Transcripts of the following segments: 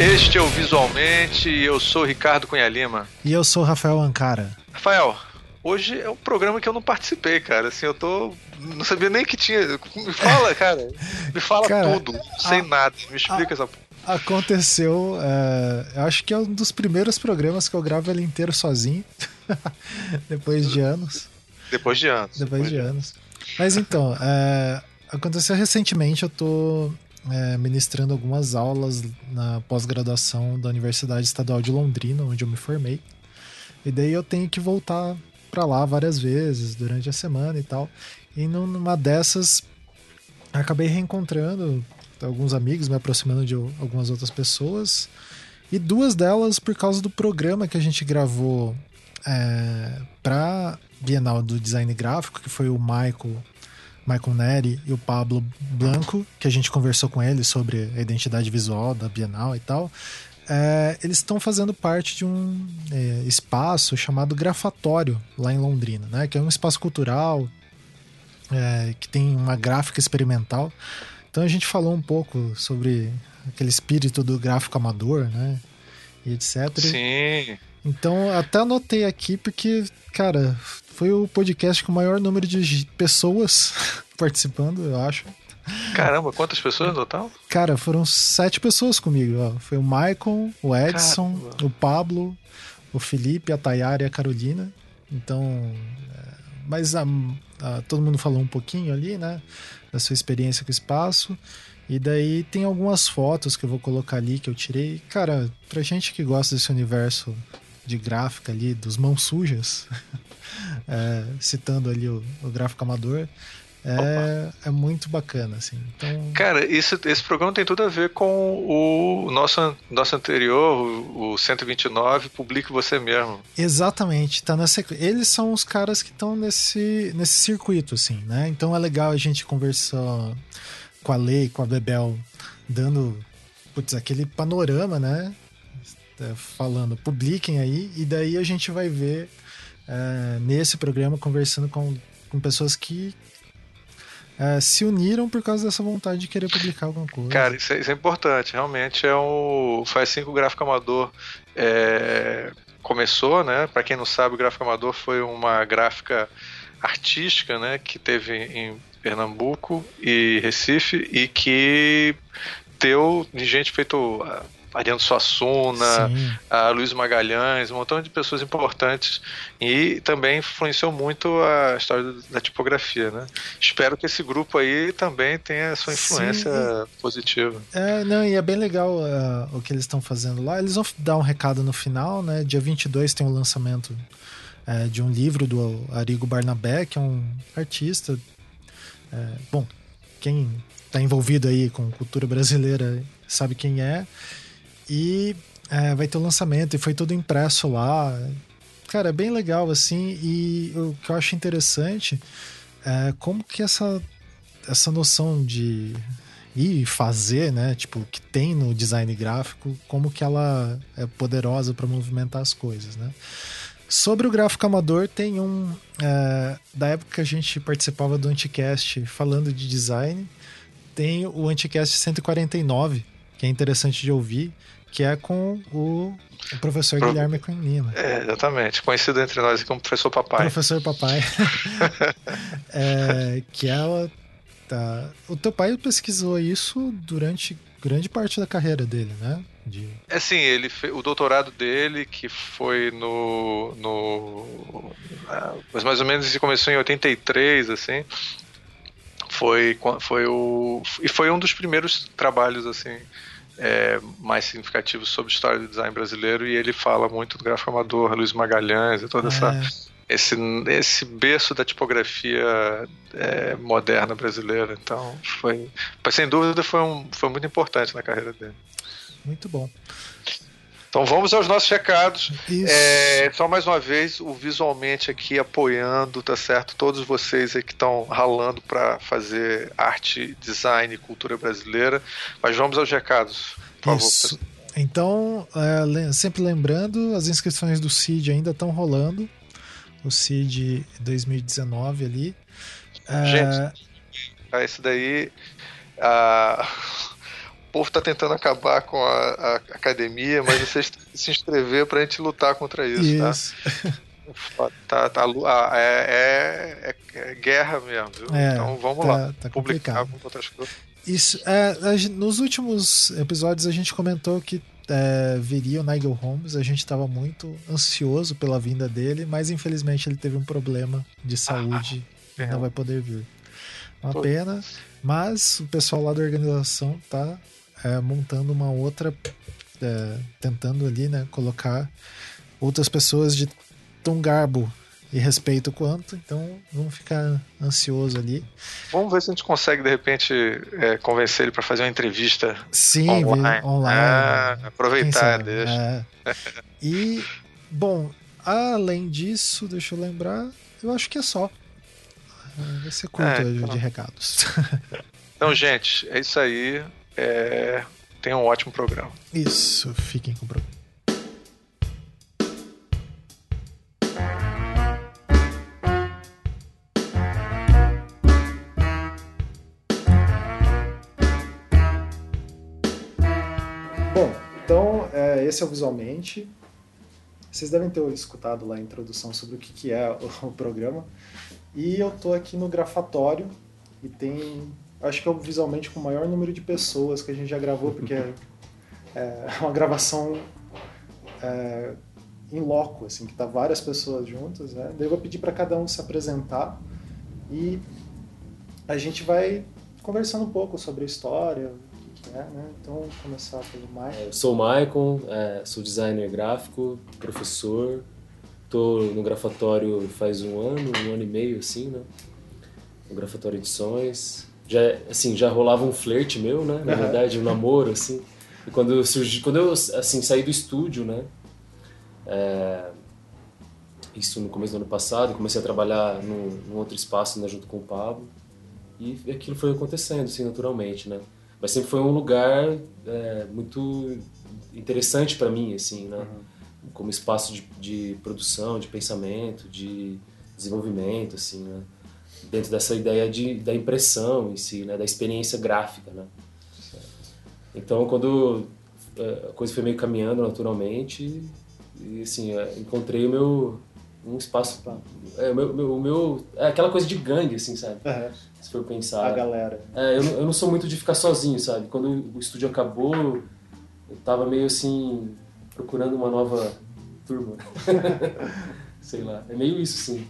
Este é o Visualmente e eu sou Ricardo Cunha Lima. E eu sou Rafael Ancara. Rafael, hoje é um programa que eu não participei, cara. Assim, eu tô. Não sabia nem que tinha. Me fala, cara. Me fala cara, tudo. Não sei a, nada. Me explica a, essa. Aconteceu. É, eu acho que é um dos primeiros programas que eu gravo ele inteiro sozinho. Depois de anos. Depois de anos. Depois, Depois de, de anos. anos. Mas então, é, aconteceu recentemente, eu tô é, ministrando algumas aulas na pós-graduação da Universidade Estadual de Londrina, onde eu me formei. E daí eu tenho que voltar para lá várias vezes durante a semana e tal. E numa dessas acabei reencontrando alguns amigos, me aproximando de algumas outras pessoas. E duas delas por causa do programa que a gente gravou é, para Bienal do Design Gráfico, que foi o Michael Michael Neri e o Pablo Blanco, que a gente conversou com eles sobre a identidade visual da Bienal e tal. É, eles estão fazendo parte de um é, espaço chamado Grafatório, lá em Londrina, né? Que é um espaço cultural é, que tem uma gráfica experimental. Então a gente falou um pouco sobre aquele espírito do gráfico amador, né? E etc. Sim. Então até anotei aqui porque, cara, foi o podcast com o maior número de pessoas participando, eu acho. Caramba, quantas pessoas no total? Cara, foram sete pessoas comigo. Ó. Foi o Michael, o Edson, Caramba. o Pablo, o Felipe, a Tayara e a Carolina. Então, é, mas a, a, todo mundo falou um pouquinho ali, né? Da sua experiência com o espaço. E daí tem algumas fotos que eu vou colocar ali que eu tirei. Cara, pra gente que gosta desse universo de gráfica ali, dos mãos sujas, é, citando ali o, o gráfico amador. É, é, muito bacana, assim. Então... Cara, isso, esse programa tem tudo a ver com o nosso, nosso anterior, o, o 129, Publique Você Mesmo. Exatamente, tá nessa, eles são os caras que estão nesse, nesse circuito, assim, né? Então é legal a gente conversar com a Lei, com a Bebel, dando putz, aquele panorama, né? É, falando, publiquem aí, e daí a gente vai ver é, nesse programa conversando com, com pessoas que é, se uniram por causa dessa vontade de querer publicar alguma coisa. Cara, isso é, isso é importante. Realmente é um. Faz cinco gráfico amador. É, começou, né? Para quem não sabe, o gráfico amador foi uma gráfica artística, né? Que teve em Pernambuco e Recife e que deu de gente feito Ariano Suassuna, a Luiz Magalhães, um montão de pessoas importantes e também influenciou muito a história da tipografia, né? Espero que esse grupo aí também tenha sua influência Sim. positiva. É, não, e é bem legal uh, o que eles estão fazendo lá. Eles vão dar um recado no final, né? Dia 22 tem o um lançamento uh, de um livro do Arigo Barnabé, que é um artista. Uh, bom, quem está envolvido aí com cultura brasileira sabe quem é. E é, vai ter o lançamento, e foi tudo impresso lá. Cara, é bem legal, assim, e o que eu acho interessante é como que essa, essa noção de ir fazer, né, tipo, que tem no design gráfico, como que ela é poderosa para movimentar as coisas, né. Sobre o gráfico amador, tem um. É, da época que a gente participava do Anticast falando de design, tem o Anticast 149, que é interessante de ouvir, que é com o, o professor Pro... Guilherme Cunha É, exatamente. Conhecido entre nós como professor papai. Professor papai. é, que ela tá. O teu pai pesquisou isso durante grande parte da carreira dele, né? De... É sim, ele fez, o doutorado dele, que foi no. no mas mais ou menos isso começou em 83, assim. Foi, foi o. E foi um dos primeiros trabalhos, assim é, mais significativos sobre a história do design brasileiro e ele fala muito do gráfico amador, Luiz Magalhães e toda é. essa esse, esse berço da tipografia é, moderna brasileira. Então, foi, sem dúvida, foi, um, foi muito importante na carreira dele. Muito bom. Então vamos aos nossos recados. É, só mais uma vez, o visualmente aqui apoiando, tá certo? Todos vocês aí que estão ralando para fazer arte, design e cultura brasileira. Mas vamos aos recados, por Isso. favor. Então, é, sempre lembrando, as inscrições do CID ainda estão rolando. O CID 2019 ali. É... Gente, esse daí. Uh povo tá tentando acabar com a, a academia, mas vocês se inscrever pra gente lutar contra isso, tá? isso. tá? tá, tá é, é, é, guerra mesmo, viu? É, então vamos tá, lá. Tá publicar outras coisas. Isso, é, nos últimos episódios a gente comentou que é, viria o Nigel Holmes, a gente estava muito ansioso pela vinda dele, mas infelizmente ele teve um problema de saúde ah, e não vai poder vir. Uma pena, mas o pessoal lá da organização tá é, montando uma outra, é, tentando ali, né, colocar outras pessoas de tão garbo e respeito quanto, então vamos ficar ansioso ali. Vamos ver se a gente consegue, de repente, é, convencer ele para fazer uma entrevista Sim, online. online. Ah, aproveitar, deixa. É. E, bom, além disso, deixa eu lembrar, eu acho que é só. Vai ser curto é, então... de recados. Então, gente, é isso aí. É... Tenha um ótimo programa. Isso, fiquem com o programa. Bom, então é, esse é o Visualmente. Vocês devem ter escutado lá a introdução sobre o que, que é o, o programa. E eu tô aqui no Grafatório e tem acho que é o visualmente com o maior número de pessoas que a gente já gravou, porque é, é uma gravação é, em loco, assim, que tá várias pessoas juntas, né? Daí eu vou pedir para cada um se apresentar e a gente vai conversando um pouco sobre a história, o que, que é, né? Então, vamos começar pelo Maicon. Eu sou o Maicon, é, sou designer gráfico, professor, tô no grafatório faz um ano, um ano e meio, assim, né? No Grafatório Edições, já assim já rolava um flerte meu né? Na verdade um namoro assim. E quando eu surgi quando eu assim saí do estúdio né? É, isso no começo do ano passado comecei a trabalhar num, num outro espaço né, junto com o Pablo. E aquilo foi acontecendo assim naturalmente né? Mas sempre foi um lugar é, muito interessante para mim assim né? Uhum. como espaço de, de produção de pensamento de desenvolvimento assim né dentro dessa ideia de, da impressão em si, né, da experiência gráfica, né. Então, quando é, a coisa foi meio caminhando naturalmente, e assim, é, encontrei o meu um espaço é, o meu, meu, meu, é aquela coisa de gangue assim sabe? Uhum. se for pensar. A galera. É, eu, eu não sou muito de ficar sozinho sabe? Quando o estúdio acabou eu tava meio assim procurando uma nova turma sei lá. É meio isso, sim,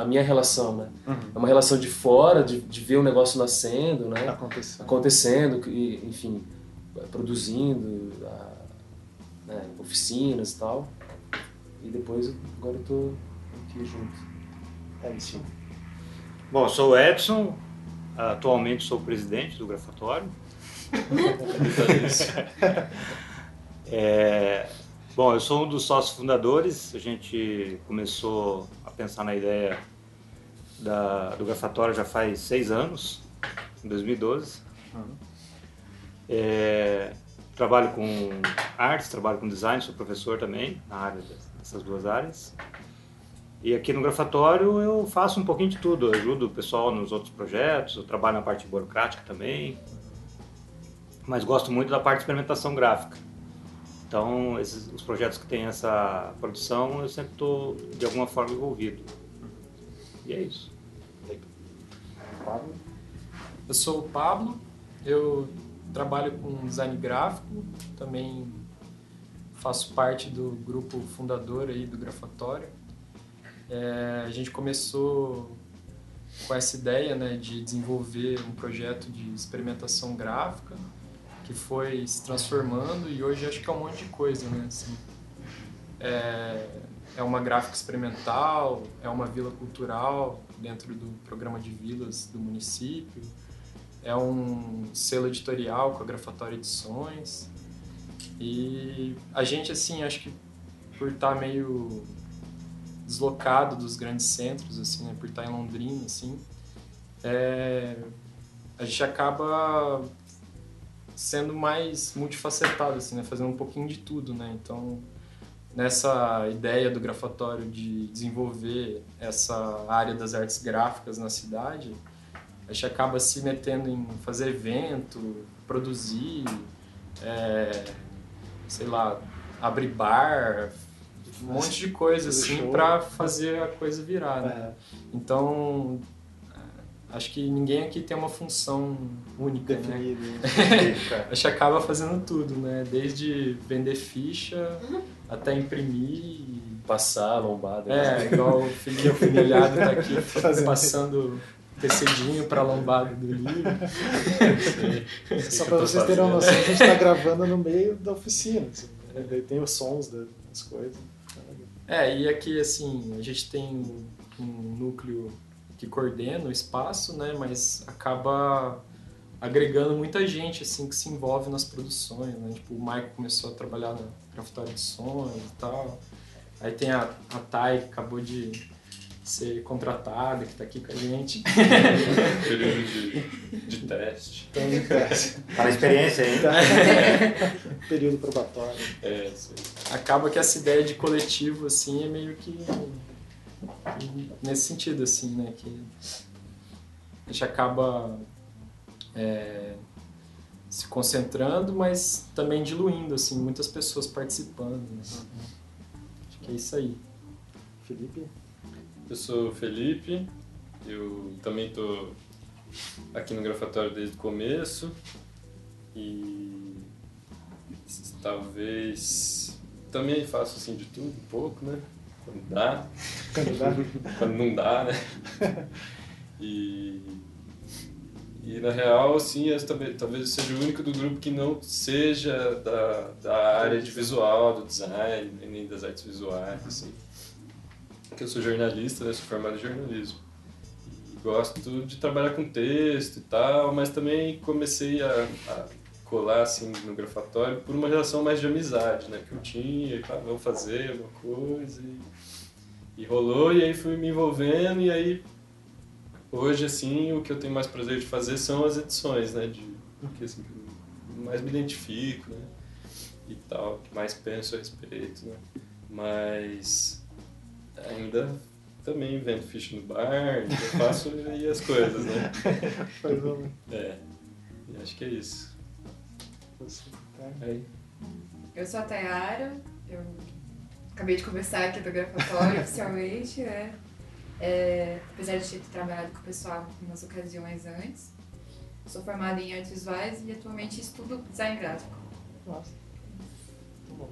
a, minha relação, né? Uhum. É uma relação de fora, de, de ver o negócio nascendo, né? Acontecendo. Acontecendo, e, enfim, produzindo, né, oficinas e tal. E depois, agora eu tô aqui junto. É isso. Bom, sou o Edson, atualmente sou presidente do Grafatório. é, Bom, eu sou um dos sócios fundadores. A gente começou a pensar na ideia da, do grafatório já faz seis anos, em 2012. Uhum. É, trabalho com artes, trabalho com design, sou professor também na área dessas duas áreas. E aqui no grafatório eu faço um pouquinho de tudo, eu ajudo o pessoal nos outros projetos, eu trabalho na parte burocrática também, mas gosto muito da parte de experimentação gráfica. Então, esses, os projetos que têm essa produção, eu sempre estou, de alguma forma, envolvido. E é isso. Pablo? Eu sou o Pablo, eu trabalho com design gráfico, também faço parte do grupo fundador aí do Grafatório. É, a gente começou com essa ideia né, de desenvolver um projeto de experimentação gráfica que foi se transformando e hoje acho que é um monte de coisa, né? Assim, é, é uma gráfica experimental, é uma vila cultural dentro do programa de vilas do município, é um selo editorial com a Grafatória Edições e a gente assim acho que por estar meio deslocado dos grandes centros assim, né? por estar em Londrina assim, é, a gente acaba sendo mais multifacetado, assim, né? Fazendo um pouquinho de tudo, né? Então, nessa ideia do grafatório de desenvolver essa área das artes gráficas na cidade, a gente acaba se metendo em fazer evento, produzir, é, sei lá, abrir bar, um monte de coisa assim para fazer a coisa virar. Né? É. Então, acho que ninguém aqui tem uma função única, né? Definida. né? acho que acaba fazendo tudo, né? Desde vender ficha até imprimir. Passar a lombada. É, igual o filhinho filhado tá aqui passando tecedinho para a lombada do livro. Só para vocês terem uma noção, a gente está gravando no meio da oficina. Assim, né? Tem os sons das coisas. É, e aqui assim, a gente tem um núcleo que coordena o espaço, né, mas acaba agregando muita gente assim que se envolve nas produções, né? Tipo, o Michael começou a trabalhar na grafitaria de sons e tal. Aí tem a, a Thay que acabou de ser contratada, que está aqui com a gente. Período de, de teste. Então, de teste. Tá na experiência ainda. Período probatório. É, sim. Acaba que essa ideia de coletivo, assim, é meio que nesse sentido, assim, né? Que a gente acaba é, se concentrando, mas também diluindo, assim, muitas pessoas participando. Né? Acho que é isso aí. Felipe? Eu sou o Felipe, eu também estou aqui no Grafatório desde o começo e talvez também faço assim de tudo um pouco, né? Quando dá. Quando dá. Quando não dá, né? E, e na real, assim, eu, talvez, eu seja o único do grupo que não seja da, da área de visual, do design, nem das artes visuais, assim que eu sou jornalista, né? Sou formado em jornalismo. E gosto de trabalhar com texto e tal, mas também comecei a, a colar assim no grafatório por uma relação mais de amizade, né? Que eu tinha, e, ah, vamos fazer alguma coisa e, e rolou e aí fui me envolvendo e aí hoje assim o que eu tenho mais prazer de fazer são as edições, né? De que assim que mais me identifico, né? E tal, que mais penso a respeito, né? Mas ainda também vendo ficha no bar, eu faço aí as coisas, né? Faz uma. É, e acho que é isso. Aí. Eu sou a Tayara, eu acabei de começar aqui do gravatório oficialmente, né? É, apesar de ter trabalhado com o pessoal em umas ocasiões antes. Sou formada em artes visuais e atualmente estudo design gráfico. Nossa. Muito bom.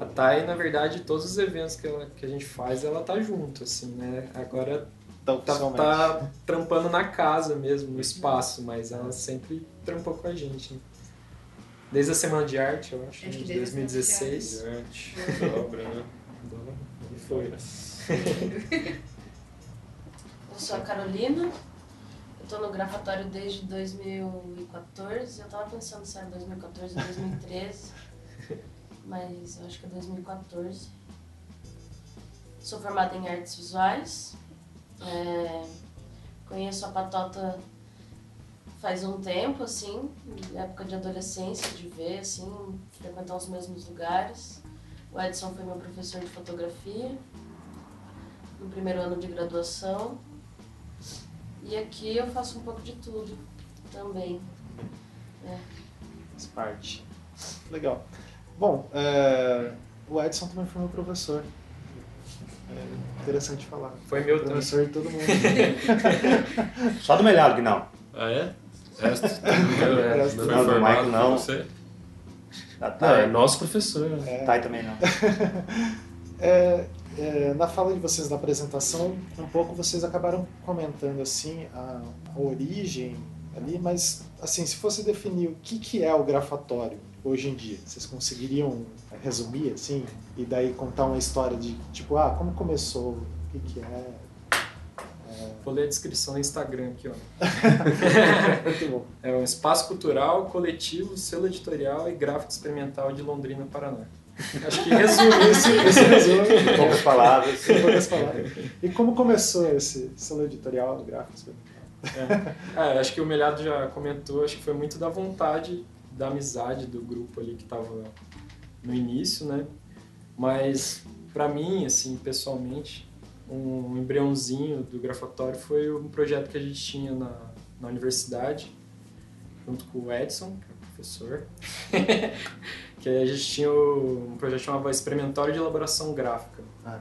A Thay, na verdade, todos os eventos que, ela, que a gente faz, ela tá junto, assim, né? Agora tá, tá trampando na casa mesmo, no espaço, mas ela sempre trampou com a gente. Né? Desde a Semana de Arte, eu acho, acho de 2016. De arte, dobra, né? Dobra, e foi. eu sou a Carolina, eu tô no gravatório desde 2014, eu tava pensando se era 2014 ou 2013 mas eu acho que é 2014. Sou formada em artes visuais. É, conheço a Patota faz um tempo, assim, época de adolescência, de ver, assim, frequentar os mesmos lugares. O Edson foi meu professor de fotografia no primeiro ano de graduação. E aqui eu faço um pouco de tudo também. É. Faz parte. Legal. Bom, é, o Edson também foi meu professor. É interessante falar. Foi meu professor de todo mundo. Só do melhor que não. Ah, é? Resto, não, não, do Michael não. Você? Ah, não, é nosso professor. É. Thay também não. é, é, na fala de vocês na apresentação, um pouco vocês acabaram comentando assim a, a origem ali, mas assim, se fosse definir o que, que é o grafatório, hoje em dia? Vocês conseguiriam resumir assim e daí contar uma história de tipo, ah, como começou, o que, que é? Vou ler a descrição no Instagram aqui, ó. Muito bom. É um espaço cultural, coletivo, selo editorial e gráfico experimental de Londrina, Paraná. Acho que resume isso, esse resume. Poucas palavras. Em poucas palavras. E como começou esse selo editorial, gráfico experimental? É. é, acho que o Melhado já comentou, acho que foi muito da vontade da amizade do grupo ali que estava no início, né? Mas para mim, assim, pessoalmente, um embriãozinho do grafatório foi um projeto que a gente tinha na, na universidade, junto com o Edson, professor, que a gente tinha um projeto que chamava Experimentório de Elaboração Gráfica, Ah.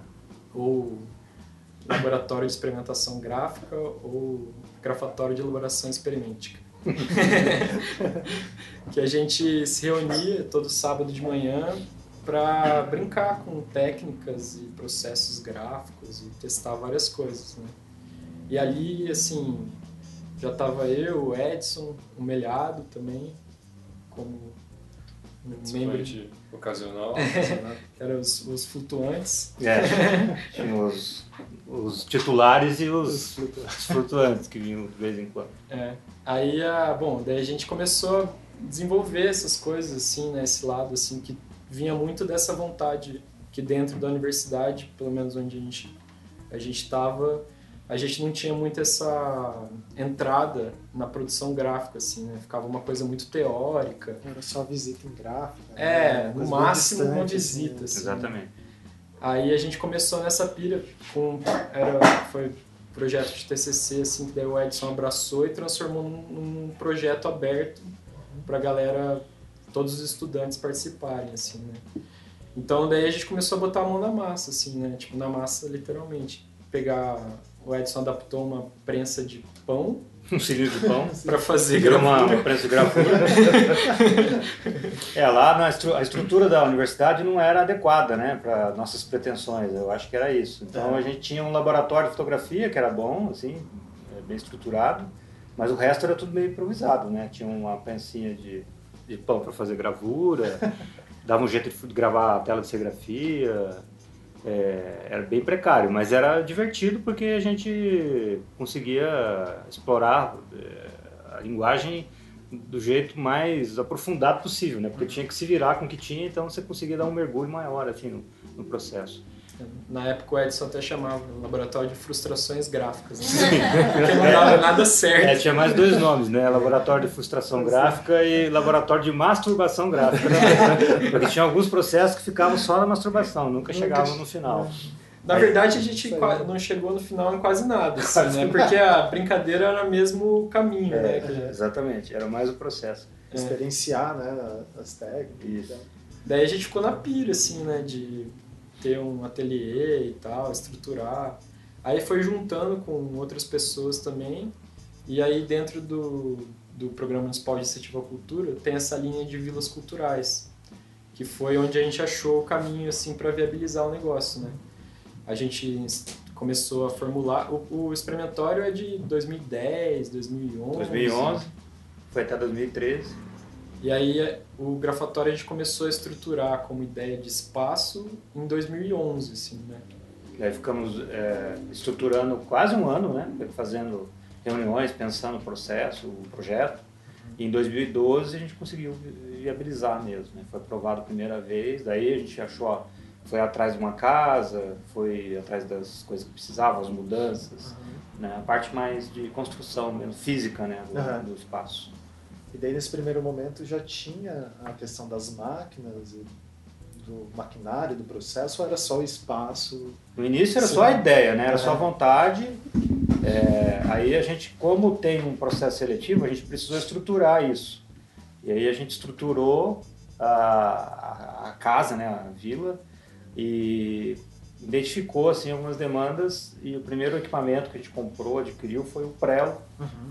ou Laboratório de Experimentação Gráfica, ou Grafatório de Elaboração Experimentica. que a gente se reunia todo sábado de manhã para brincar com técnicas e processos gráficos e testar várias coisas, né? E ali, assim, já tava eu, o Edson, o Melhado também, como um membro de... Ocasional. que eram os, os flutuantes. É, tinha os, os titulares e os, os flutuantes que vinham de vez em quando. É. Aí, a, bom, daí a gente começou a desenvolver essas coisas, assim, né? Esse lado, assim, que vinha muito dessa vontade que dentro da universidade, pelo menos onde a gente a gente estava, a gente não tinha muito essa entrada na produção gráfica, assim, né? Ficava uma coisa muito teórica. Era só visita em gráfica. né? É, no máximo uma assim, visita, assim. Exatamente. Aí a gente começou nessa pilha com era foi projeto de TCC assim que daí o Edson abraçou e transformou num, num projeto aberto para galera todos os estudantes participarem assim, né? Então daí a gente começou a botar a mão na massa assim, né? Tipo na massa literalmente. Pegar o Edson adaptou uma prensa de pão Um cilindro de pão. para fazer uma, gravura. uma prensa de gravura. é, lá na estru- a estrutura da universidade não era adequada, né, para nossas pretensões. Eu acho que era isso. Então a gente tinha um laboratório de fotografia que era bom, assim, é, bem estruturado, mas o resto era tudo meio improvisado, né? Tinha uma pensinha de, de pão para fazer gravura, dava um jeito de gravar a tela de serigrafia. É, era bem precário, mas era divertido porque a gente conseguia explorar é, a linguagem do jeito mais aprofundado possível, né? Porque tinha que se virar com o que tinha, então você conseguia dar um mergulho maior assim no, no processo. Na época o Edson até chamava laboratório de frustrações gráficas, né? porque não dava nada certo. É, tinha mais dois nomes, né? Laboratório de frustração gráfica e laboratório de masturbação gráfica. né? Porque tinha alguns processos que ficavam só na masturbação, nunca chegavam no final. Na verdade, a gente não chegou no final em quase nada, assim, né? Porque a brincadeira era mesmo caminho, né? É, Que- exatamente, era mais o processo. Experienciar, né, as técnicas. Isso. Daí a gente ficou na pira, assim, né? De ter um ateliê e tal, estruturar. Aí foi juntando com outras pessoas também. E aí dentro do, do Programa Municipal de Incentivo à Cultura tem essa linha de vilas culturais, que foi onde a gente achou o caminho, assim, para viabilizar o negócio, né? A gente começou a formular... O, o experimentório é de 2010, 2011. 2011, foi até 2013. E aí o grafatório a gente começou a estruturar como ideia de espaço em 2011, assim, né? E aí ficamos é, estruturando quase um ano, né? Fazendo reuniões, pensando o processo, o projeto. E em 2012 a gente conseguiu vi- viabilizar mesmo, né? Foi aprovado a primeira vez, daí a gente achou, ó, foi atrás de uma casa, foi atrás das coisas que precisavam, as mudanças, né? A parte mais de construção mesmo, física, né? Do, Aham. do espaço. E daí nesse primeiro momento já tinha a questão das máquinas e do maquinário, do processo, ou era só o espaço? No início era só a ideia, né? Era só a vontade. É, aí a gente, como tem um processo seletivo, a gente precisou estruturar isso. E aí a gente estruturou a, a, casa, né? A vila e identificou assim algumas demandas e o primeiro equipamento que a gente comprou, adquiriu foi o Prelo,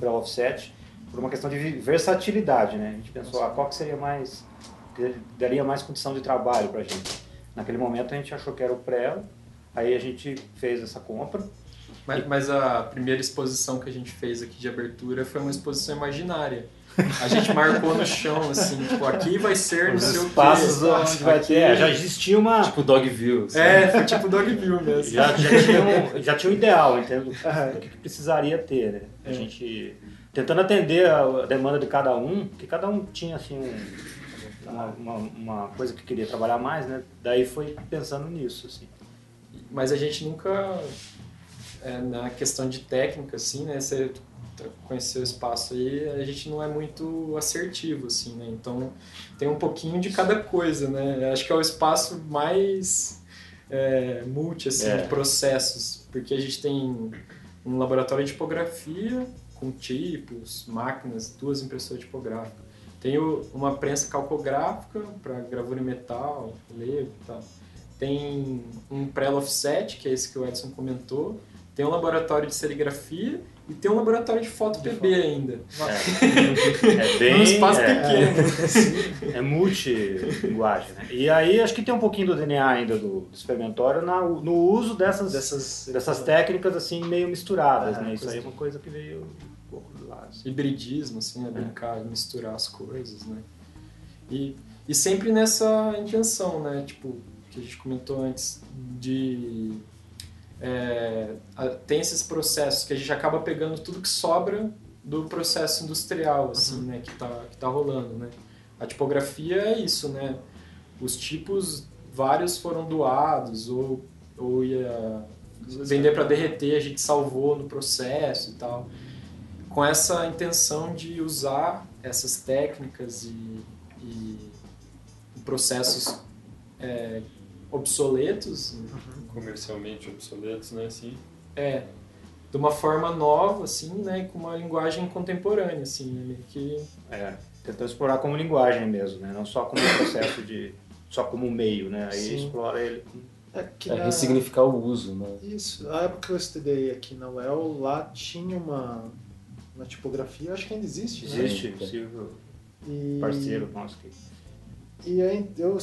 Prelo Offset, por uma questão de versatilidade, né? A gente pensou, ah, qual que seria mais que daria mais condição de trabalho para a gente. Naquele momento a gente achou que era o Prelo, aí a gente fez essa compra. Mas, mas a primeira exposição que a gente fez aqui de abertura foi uma exposição imaginária. A gente marcou no chão, assim, tipo, aqui vai ser Os sei o quê. espaços onde vai ter, é, já existia uma Tipo Dogville. assim. É, foi tipo Dogville mesmo. já, já, tinha um, já tinha um ideal, entendeu? Aham. Do que, que precisaria ter, né? A É. gente tentando atender a demanda de cada um, que cada um tinha assim um, uma, uma, uma coisa que queria trabalhar mais, né? Daí foi pensando nisso, assim. Mas a gente nunca, é, na questão de técnica, assim, né? Você conheceu o espaço aí, a gente não é muito assertivo, assim, né? Então tem um pouquinho de cada coisa, né? Acho que é o espaço mais é, multi, assim, É. de processos, porque a gente tem um laboratório de tipografia com tipos, máquinas, duas impressoras tipográficas. Tenho uma prensa calcográfica para gravura em metal, relevo e tal. Tem um pré-offset, que é esse que o Edson comentou. Tem um laboratório de serigrafia e tem um laboratório de foto PB ainda. É, é bem. Um espaço é, pequeno. É multilinguagem, né? E aí acho que tem um pouquinho do DNA ainda do, do experimentório na- no uso dessas, Dessas, dessas técnicas assim meio misturadas, É, né? Isso aí é uma coisa que veio assim. hibridismo, assim, né? Brincar, misturar as coisas, né? E, e sempre nessa intenção, né? Tipo, que a gente comentou antes, de... é, tem esses processos que a gente acaba pegando tudo que sobra do processo industrial, assim, né? Que tá, que tá rolando, né? A tipografia é isso, né? Os tipos, vários foram doados ou, ou ia vender para derreter, a gente salvou no processo e tal com essa intenção de usar essas técnicas e, e processos é, obsoletos Comercialmente obsoletos, né? Assim. é de uma forma nova assim né com uma linguagem contemporânea assim né, que É, tentando explorar como linguagem mesmo, né? Não só como processo de. só como meio, né? Aí Sim. explora ele. É que É na- ressignificar o uso, né? Isso, na época que eu estudei aqui na UEL, lá tinha uma, uma tipografia, acho que ainda existe, né? Existe. Silvio, E, parceiro nosso que E aí eu,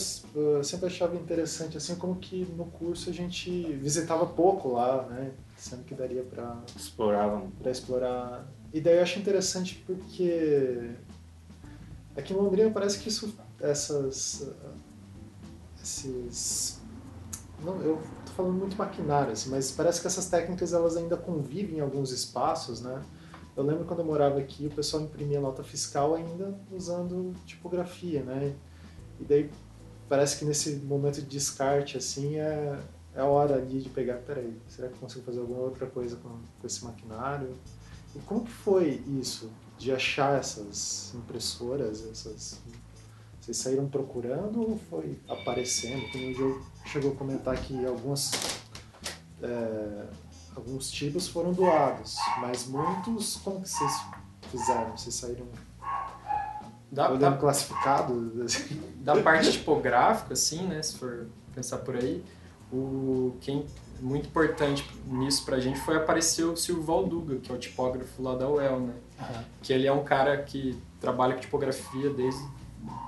sempre achava interessante, assim, como que no curso a gente visitava pouco lá, né? Sendo que daria para exploravam. para explorar. E daí eu acho interessante porque aqui em Londrina parece que isso, essas, uh, esses, não, eu tô falando muito maquinário, assim, mas parece que essas técnicas elas ainda convivem em alguns espaços, né? Eu lembro quando eu morava aqui, o pessoal imprimia nota fiscal ainda usando tipografia, né? E daí parece que nesse momento de descarte, assim, é, é a hora ali de pegar, peraí, será que eu consigo fazer alguma outra coisa com, com esse maquinário? E como que foi isso, de achar essas impressoras, essas... Vocês saíram procurando ou foi aparecendo? Como o Joe chegou a comentar que algumas, é, alguns tipos foram doados, mas muitos, como que vocês fizeram? Vocês saíram olhando dá, classificado? assim? da parte tipográfica assim né se for pensar por aí o quem muito importante nisso pra gente foi aparecer o Silvio Valduga que é o tipógrafo lá da UEL né que ele é um cara que trabalha com tipografia desde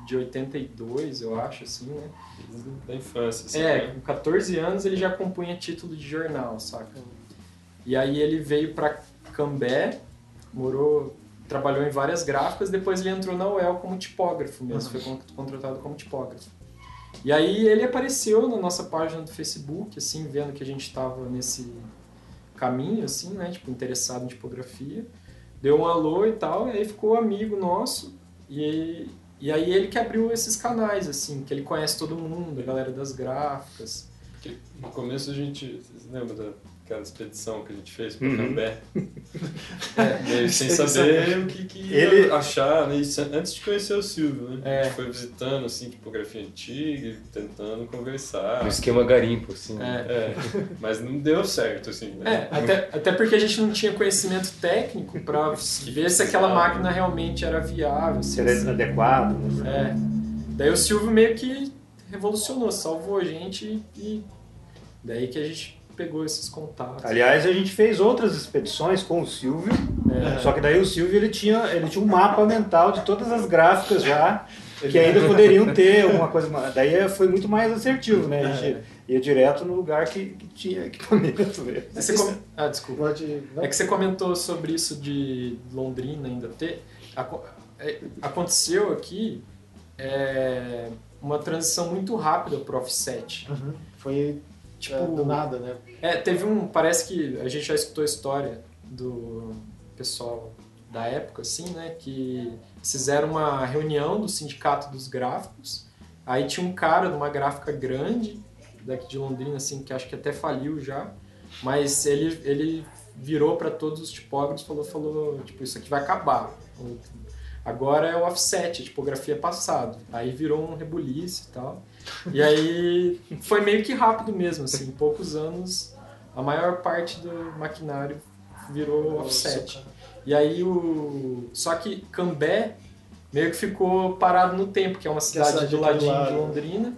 de 82, eu acho, assim, né? Desde Da infância, assim. É, né? com 14 anos ele já compunha título de jornal, saca? E aí ele veio pra Cambé, morou, trabalhou em várias gráficas, depois ele entrou na UEL como tipógrafo mesmo, foi con- contratado como tipógrafo. E aí ele apareceu na nossa página do Facebook, assim, vendo que a gente estava nesse caminho, assim, né, tipo, interessado em tipografia. Deu um alô e tal, e aí ficou amigo nosso, e, e aí ele que abriu esses canais, assim, que ele conhece todo mundo, a galera das gráficas. Porque no começo a gente. Vocês lembram daquela expedição que a gente fez para Uhum. Cambé? Meio sem saber o que, que ia Ele- achar, né? Isso antes de conhecer o Silvio, né? É. A gente foi visitando, assim, tipografia antiga, e tentando conversar. O esquema garimpo, assim. né? É, É, mas não deu certo, assim, né? É, até, até porque a gente não tinha conhecimento técnico para ver se aquela máquina realmente era viável. Se Ser adequado. né? É. Daí o Silvio meio que revolucionou, salvou a gente e daí que a gente pegou esses contatos. Aliás, a gente fez outras expedições com o Silvio, É. só que daí o Silvio ele tinha, ele tinha um mapa mental de todas as gráficas já, que ainda poderiam ter alguma coisa. mais- Daí foi muito mais assertivo, né? A gente ia direto no lugar que, que tinha equipamento mesmo. Você com- Ah, desculpa. Pode... É que você comentou sobre isso de Londrina ainda ter. É, Aconteceu aqui é, uma transição muito rápida pro offset. Uhum. Foi Tipo, é, do nada, né? É, teve um. Parece que a gente já escutou a história do pessoal da época, assim, né? Que fizeram uma reunião do sindicato dos gráficos. Aí tinha um cara de uma gráfica grande, daqui de Londrina, assim, que acho que até faliu já. Mas ele, ele virou para todos os tipógrafos e falou, falou, tipo, isso aqui vai acabar. Agora é o offset, a tipografia é passado. Aí virou um rebuliço e tal. E aí foi meio que rápido mesmo, assim, em poucos anos a maior parte do maquinário virou offset. E aí o. Só que Cambé meio que ficou parado no tempo, que é uma cidade, cidade do ladinho lado. de Londrina,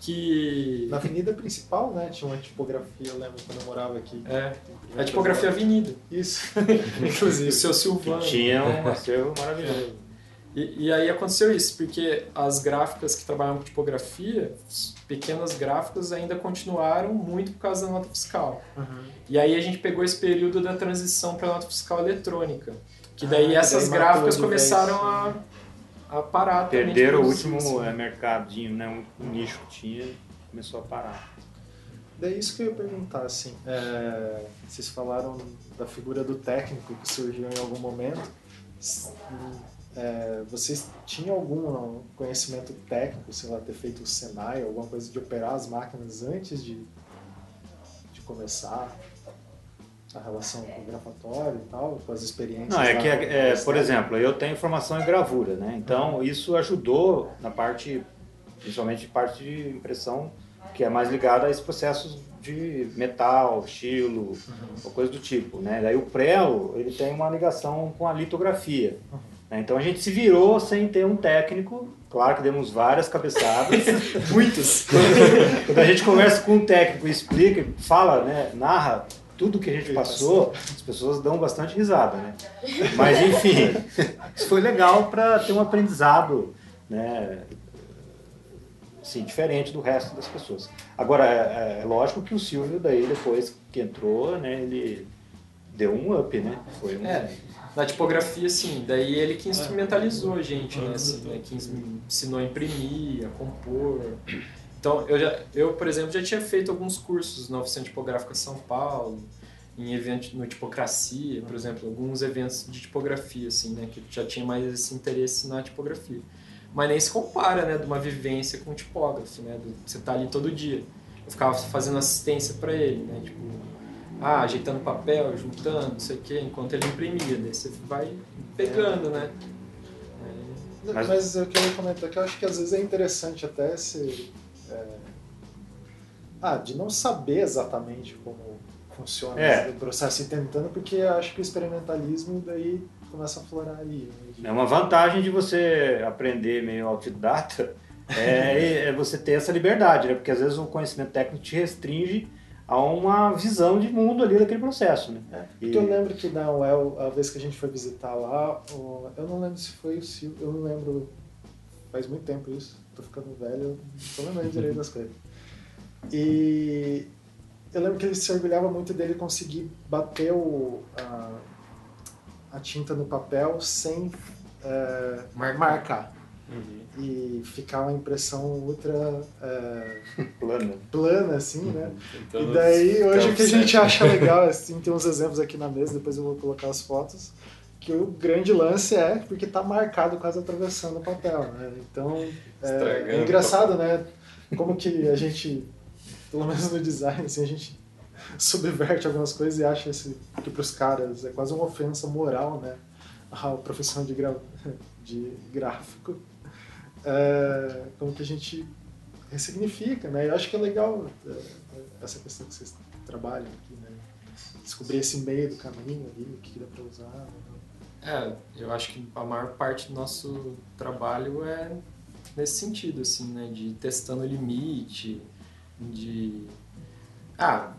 que Na avenida principal, né? Tinha uma tipografia, eu lembro quando eu morava aqui. é a tipografia Avenida, Isso. o Inclusive. seu Que Silvano. tinha É. um acervo maravilhoso. E, e aí aconteceu isso, porque as gráficas que trabalham com tipografia, as pequenas gráficas, ainda continuaram muito por causa da nota fiscal. Uhum. E aí a gente pegou esse período da transição para nota fiscal eletrônica, que daí Ah, essas daí gráficas de começaram a, a parar Perderam o produzir, último assim. é, mercadinho, né? Um, um nicho que tinha, começou a parar. Daí isso que eu ia perguntar, assim, é, vocês falaram da figura do técnico que surgiu em algum momento. É, vocês tinham algum conhecimento técnico, sei lá, ter feito o Senai, alguma coisa de operar as máquinas antes de, de começar a relação com o grafatório e tal, com as experiências? Não, é que, na é, por exemplo, eu tenho formação em gravura, né? Então isso ajudou na parte, principalmente parte de impressão, que é mais ligada a esses processos de metal, estilo, ou coisa do tipo, né? Daí o prelo, ele tem uma ligação com a litografia. né? Então a gente se virou sem ter um técnico, claro que demos várias cabeçadas, Muitas. quando a gente conversa com um técnico e explica, fala, né, narra tudo que a gente passou, as pessoas dão bastante risada, né? Mas enfim, isso foi legal para ter um aprendizado, né, assim, diferente do resto das pessoas. Agora, é, é lógico que o Silvio daí depois que entrou, né, ele deu um up, né? Foi um, É, na tipografia, sim. Daí ele que instrumentalizou a gente, né? Assim, né? Que ensinou a imprimir, a compor. Então, eu, já, eu, por exemplo, já tinha feito alguns cursos na Oficina Tipográfica São Paulo, em eventos no Tipocracia, por exemplo, alguns eventos de tipografia, assim, né? Que já tinha mais esse interesse na tipografia. Mas nem se compara, né? De uma vivência com um tipógrafo, né? do- Você tá ali todo dia. Eu ficava fazendo assistência para ele, né? Tipo, ah, ajeitando papel, juntando, não sei o quê, enquanto ele imprimia. Daí você vai pegando, né? Mas, Mas- o que eu ia comentar é que eu acho que às vezes é interessante até se. é, Ah, de não saber exatamente como funciona É. o processo e tentando, porque eu acho que o experimentalismo daí começa a florar aí. né, É uma vantagem de você aprender meio autodidata, é, é você ter essa liberdade, né? Porque às vezes o conhecimento técnico te restringe a uma visão de mundo ali daquele processo, né? É, E- porque eu lembro que na UEL, a vez que a gente foi visitar lá, eu não lembro se foi o Silvio, eu não lembro, faz muito tempo isso, tô ficando velho, eu não tô lembrando direito das coisas. E eu lembro que ele se orgulhava muito dele conseguir bater o, a, a tinta no papel sem é, Marcar. marcar. E ficar uma impressão ultra é, Plano. plana, assim, né? Então, E daí, hoje o que a gente acha legal, assim, tem uns exemplos aqui na mesa, depois eu vou colocar as fotos, que o grande lance é porque tá marcado quase atravessando o papel, né? Então, é, é engraçado, né? Como que a gente, pelo menos no design, assim, a gente subverte algumas coisas e acha esse, que pros caras é quase uma ofensa moral, né? A profissão de, gra, de gráfico. É, como que a gente ressignifica, né? Eu acho que é legal é, essa questão que vocês trabalham aqui, né? Descobrir esse meio do caminho ali, o que dá pra usar. né? É, eu acho que a maior parte do nosso trabalho é nesse sentido, assim, né? De testando o limite, de... Ah,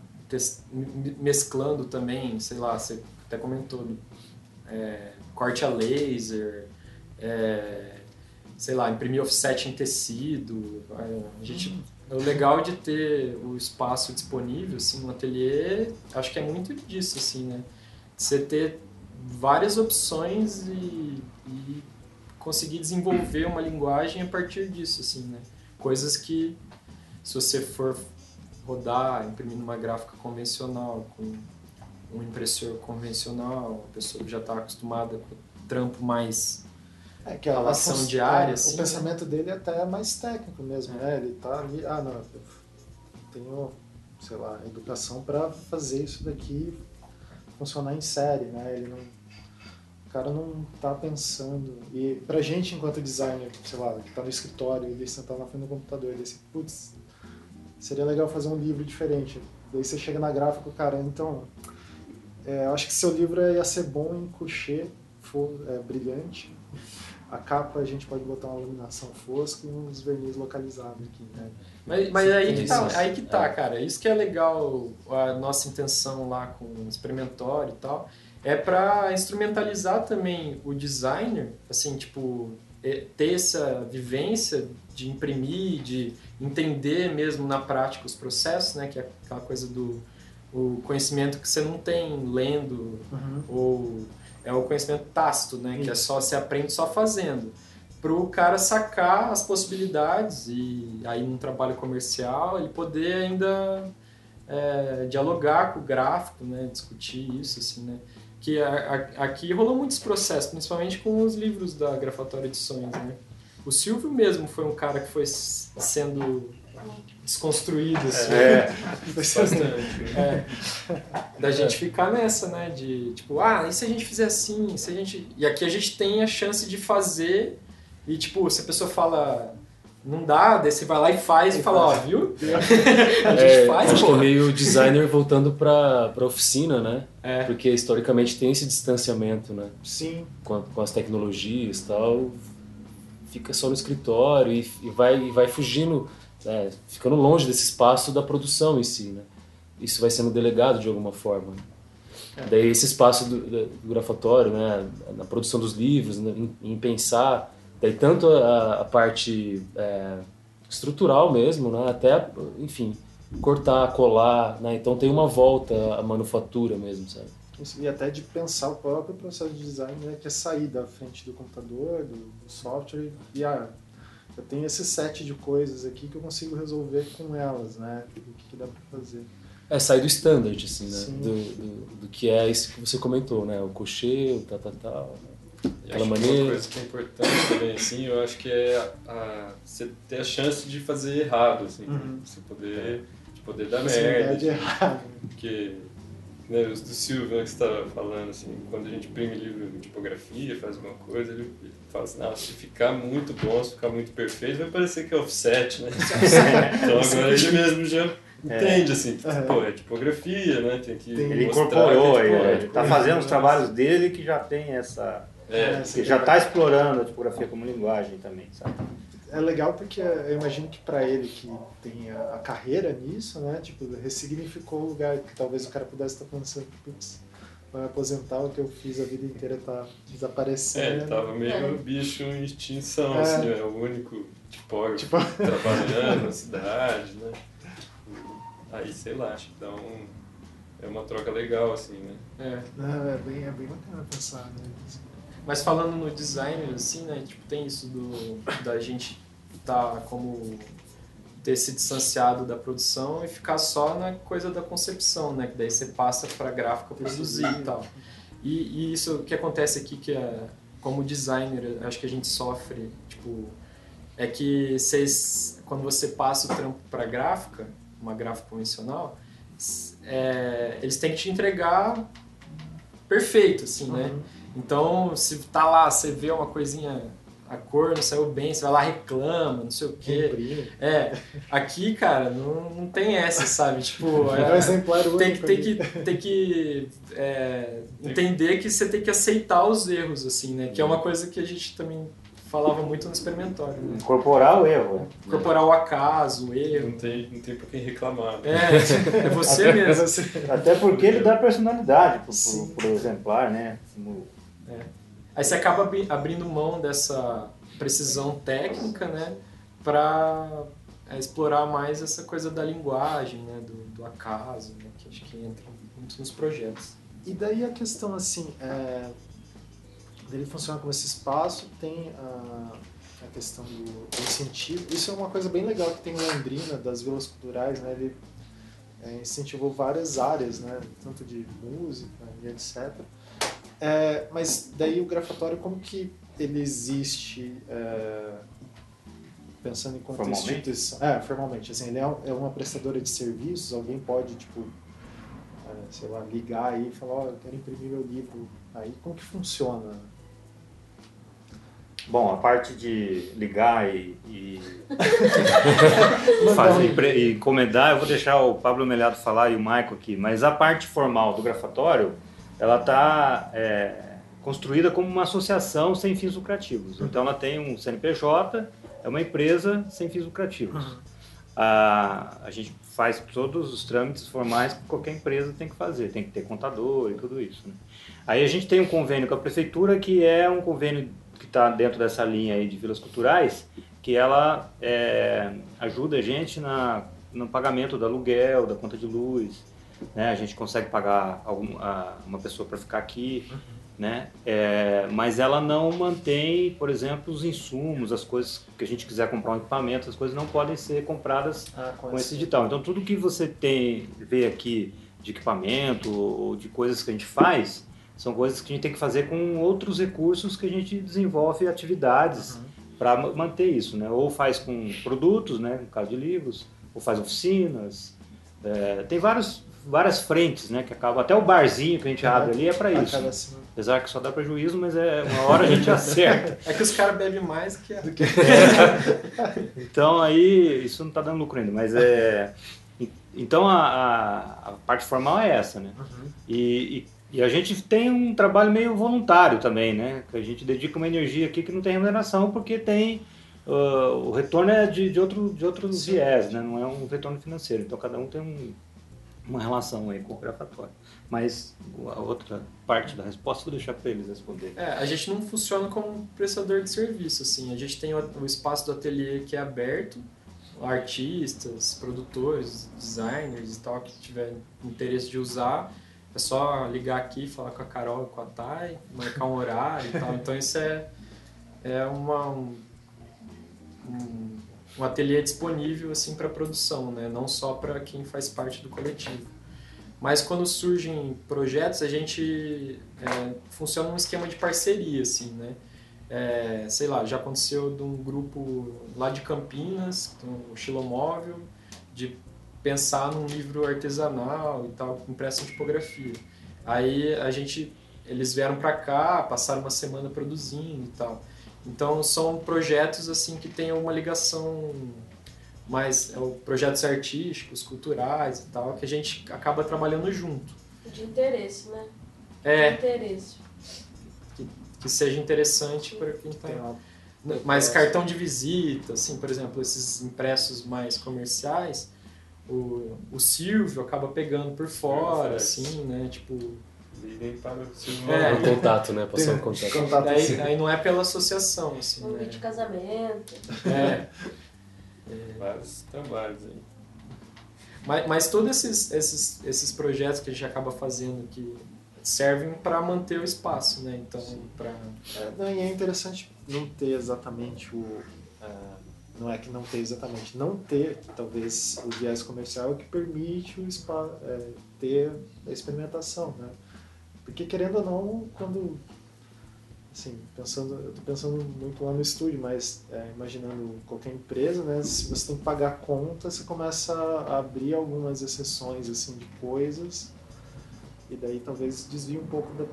mesclando também, sei lá, você até comentou, é, corte a laser, é, sei lá, imprimir offset em tecido. é, A gente, o legal de ter o espaço disponível, assim, no ateliê, acho que é muito disso, assim, né? Você ter várias opções e, e conseguir desenvolver uma linguagem a partir disso, assim, né? Coisas que, se você for rodar, imprimir numa gráfica convencional, com um impressor convencional, a pessoa que já está acostumada com o trampo mais É que a Relação fun- diária, é, assim, O pensamento dele até é mais técnico mesmo, É. né? Ele tá ali, ah, não, eu tenho, sei lá, educação para fazer isso daqui funcionar em série, né? Ele não, o cara não tá pensando. E pra gente, enquanto designer, sei lá, que tá no escritório, ele sentar na frente do computador, ele assim, putz, seria legal fazer um livro diferente. Daí você chega na gráfica, o cara, então, é, eu acho que seu livro ia ser bom em coucher, for, é, brilhante, a capa a gente pode botar uma iluminação fosca e uns verniz localizados aqui, né? Mas, mas aí, que tá, aí que tá, é. cara. Isso que é legal, a nossa intenção lá com o experimentório e tal, é para instrumentalizar também o designer, assim, tipo, é, ter essa vivência de imprimir, de entender mesmo na prática os processos, né? Que é aquela coisa do o conhecimento que você não tem lendo ou é o conhecimento tácito, né? Que é só você aprende só fazendo. Para o cara sacar as possibilidades e aí num trabalho comercial ele poder ainda é, dialogar com o gráfico, né? Discutir isso, assim, né? Que a- a- aqui rolou muitos processos, principalmente com os livros da Grafatória Edições, né? O Silvio mesmo foi um cara que foi sendo desconstruído, assim. É. Bastante. É. Da gente ficar nessa, né? De tipo, ah, e se a gente fizer assim? Se a gente... E aqui a gente tem a chance de fazer e, tipo, se a pessoa fala não dá, daí você vai lá e faz e fala, ó, viu? a gente É, faz, acho que pô. é meio designer voltando pra, pra oficina, né? É. Porque historicamente tem esse distanciamento, né? Sim, Com, a- com as tecnologias e tal. Fica só no escritório e, e vai, e vai fugindo, né? ficando longe desse espaço da produção em si, né? Isso vai sendo delegado de alguma forma. né? Daí esse espaço do, do- do grafatório, né? Na produção dos livros, né? em, em pensar, daí tanto a, a parte é, estrutural mesmo, né? Até, enfim, cortar, colar, né? Então tem uma volta à manufatura mesmo, sabe? E até de pensar o próprio processo de design, né, que é sair da frente do computador, do, do software, e ah, eu tenho esse set de coisas aqui que eu consigo resolver com elas, né? O que, que dá para fazer. É sair do standard, assim, né? Do, do, do que é isso que você comentou, né? O cochê, o tal, tal, tal. né? Aquela maneira. Uma coisa que é importante também, assim, eu acho que é a, a- você ter a chance de fazer errado, assim, Uhum. você poder, de poder dar merda, de errar. porque né, os do Silvio, né, que você estava falando, assim, quando a gente imprime livro em tipografia, faz alguma coisa, ele, ele fala assim, não, se ficar muito bom, se ficar muito perfeito, vai parecer que é offset, né? então agora ele mesmo já entende, assim, que, Uhum. pô, é tipografia, né, tem que Tem- Ele incorporou, que é ele, tipo- ele tá fazendo os trabalhos dele que já tem essa. É, que já está explorando a tipografia como linguagem também, sabe? É legal porque eu imagino que para ele que tem a, a carreira nisso, né? Tipo, ressignificou o lugar que talvez o cara pudesse estar pensando, putz, vai aposentar o que eu fiz a vida inteira tá É, desaparecendo. ele tava meio É. bicho em extinção, É. assim, é o único tipógrafo Tipo- trabalhando na cidade, né? Aí, sei lá, acho que dá um... É uma troca legal, assim, né? É. Não, é, bem, é bem bacana pensar, né? Mas falando no design, assim, né? Tipo, tem isso do, da gente tá como ter se distanciado da produção e ficar só na coisa da concepção, né? Que daí você passa para gráfica produzir e tal. E, e isso que acontece aqui que é como designer, acho que a gente sofre, tipo, é que vocês quando você passa o trampo para gráfica, uma gráfica convencional, é, eles têm que te entregar perfeito, assim, né? Então, se tá lá, você vê uma coisinha, a cor não saiu bem, você vai lá reclama, não sei o quê. Imprime. É, aqui, cara, não, não tem essa, sabe? Tipo, É um é, exemplar único. tem que, tem que, tem que é, entender que você tem que aceitar os erros, assim, né? Que é uma coisa que a gente também falava muito no experimentório, né? Incorporar o erro. né? Incorporar o acaso, o erro. Não tem, não tem por quem reclamar. né? É, é você mesmo. Até porque ele dá personalidade pro, pro, pro exemplar, né? Como- Aí você acaba abri- abrindo mão dessa precisão técnica, né, para explorar mais essa coisa da linguagem, né, do, do acaso, né, que acho que entra muito nos projetos. E daí a questão assim, é, ele funciona como esse espaço, tem a, a questão do, do incentivo. Isso é uma coisa bem legal que tem em Londrina, das vilas culturais, né? Ele é, incentivou várias áreas, né? Tanto de música e etc. É, mas daí o grafatório, como que ele existe é, pensando em contexto Formalmente? instituição? É, formalmente. Assim, ele é, é uma prestadora de serviços, alguém pode, tipo, é, sei lá, ligar aí e falar, ó, eu quero imprimir meu livro. Aí como que funciona? Bom, a parte de ligar e, e fazer, e encomendar, eu vou deixar o Pablo Melhado falar e o Maico aqui, mas a parte formal do grafatório, ela está construída como uma associação sem fins lucrativos. Então ela tem um CNPJ, é uma empresa sem fins lucrativos. A, a gente faz todos os trâmites formais que qualquer empresa tem que fazer, tem que ter contador e tudo isso. Né? Aí a gente tem um convênio com a prefeitura que é um convênio que está dentro dessa linha aí de vilas culturais, que ela é, ajuda a gente na, no pagamento do aluguel, da conta de luz, né? A gente consegue pagar algum, a, uma pessoa para ficar aqui, né? É, mas ela não mantém, por exemplo, os insumos, as coisas que a gente quiser comprar um equipamento, as coisas não podem ser compradas Ah, com esse digital. Então tudo que você tem vê aqui de equipamento ou de coisas que a gente faz são coisas que a gente tem que fazer com outros recursos que a gente desenvolve atividades para manter isso, né? Ou faz com produtos, né? No caso de livros, ou faz oficinas. É, tem vários, várias frentes, né? Que acaba até o barzinho que a gente abre ali é para isso. Assim. Apesar que só dá prejuízo, mas é uma hora a gente acerta. É que os caras bebem mais que a... Então aí isso não está dando lucro ainda, mas é. Então a, a, a parte formal é essa, né? E, e, e a gente tem um trabalho meio voluntário também, né? Que a gente dedica uma energia aqui que não tem remuneração porque tem ah, o retorno é de, de outro de outros viés, né? Não é um retorno financeiro. Então cada um tem um, uma relação aí com o gravatório. Mas a outra parte da resposta eu vou deixar para eles responder. É, a gente não funciona como um prestador de serviço, assim. A gente tem o, o espaço do ateliê que é aberto, artistas, produtores, designers e tal, que tiver interesse de usar, é só ligar aqui, falar com a Carol e com a Thay, marcar um horário e tal. Então isso é, é uma, um, um, um ateliê disponível assim para produção, né? não só para quem faz parte do coletivo. Mas quando surgem projetos, a gente é, funciona num esquema de parceria, assim, né? É, sei lá, já aconteceu de um grupo lá de Campinas, o Xilomóvel, de pensar num livro artesanal e tal, impresso em tipografia. Aí a gente, eles vieram para cá, passaram uma semana produzindo e tal. Então são projetos assim que têm uma ligação mais é, o projetos artísticos, culturais e tal, que a gente acaba trabalhando junto. De interesse, né? É, De interesse. que seja interessante para quem está Mas cartão de visita, assim, por exemplo, esses impressos mais comerciais, o, o Silvio acaba pegando por fora, assim, né? Tipo, Liguem para o. É. Um contato, né? Passar um contato. Contato daí, assim. daí não é pela associação, assim, Um né? vídeo de casamento. É, Vários trabalhos aí. mas, mas todos esses, esses, esses projetos que a gente acaba fazendo que servem para manter o espaço, né? Então, para É, não, e é interessante não ter exatamente o. ah, não é que não ter exatamente, não ter talvez o viés comercial que permite o spa, é, ter a experimentação, né? Porque querendo ou não, quando assim, pensando, eu tô pensando muito lá no estúdio, mas é, imaginando qualquer empresa, né? Se você tem que pagar conta, você começa a abrir algumas exceções assim de coisas e daí talvez desvie um pouco da,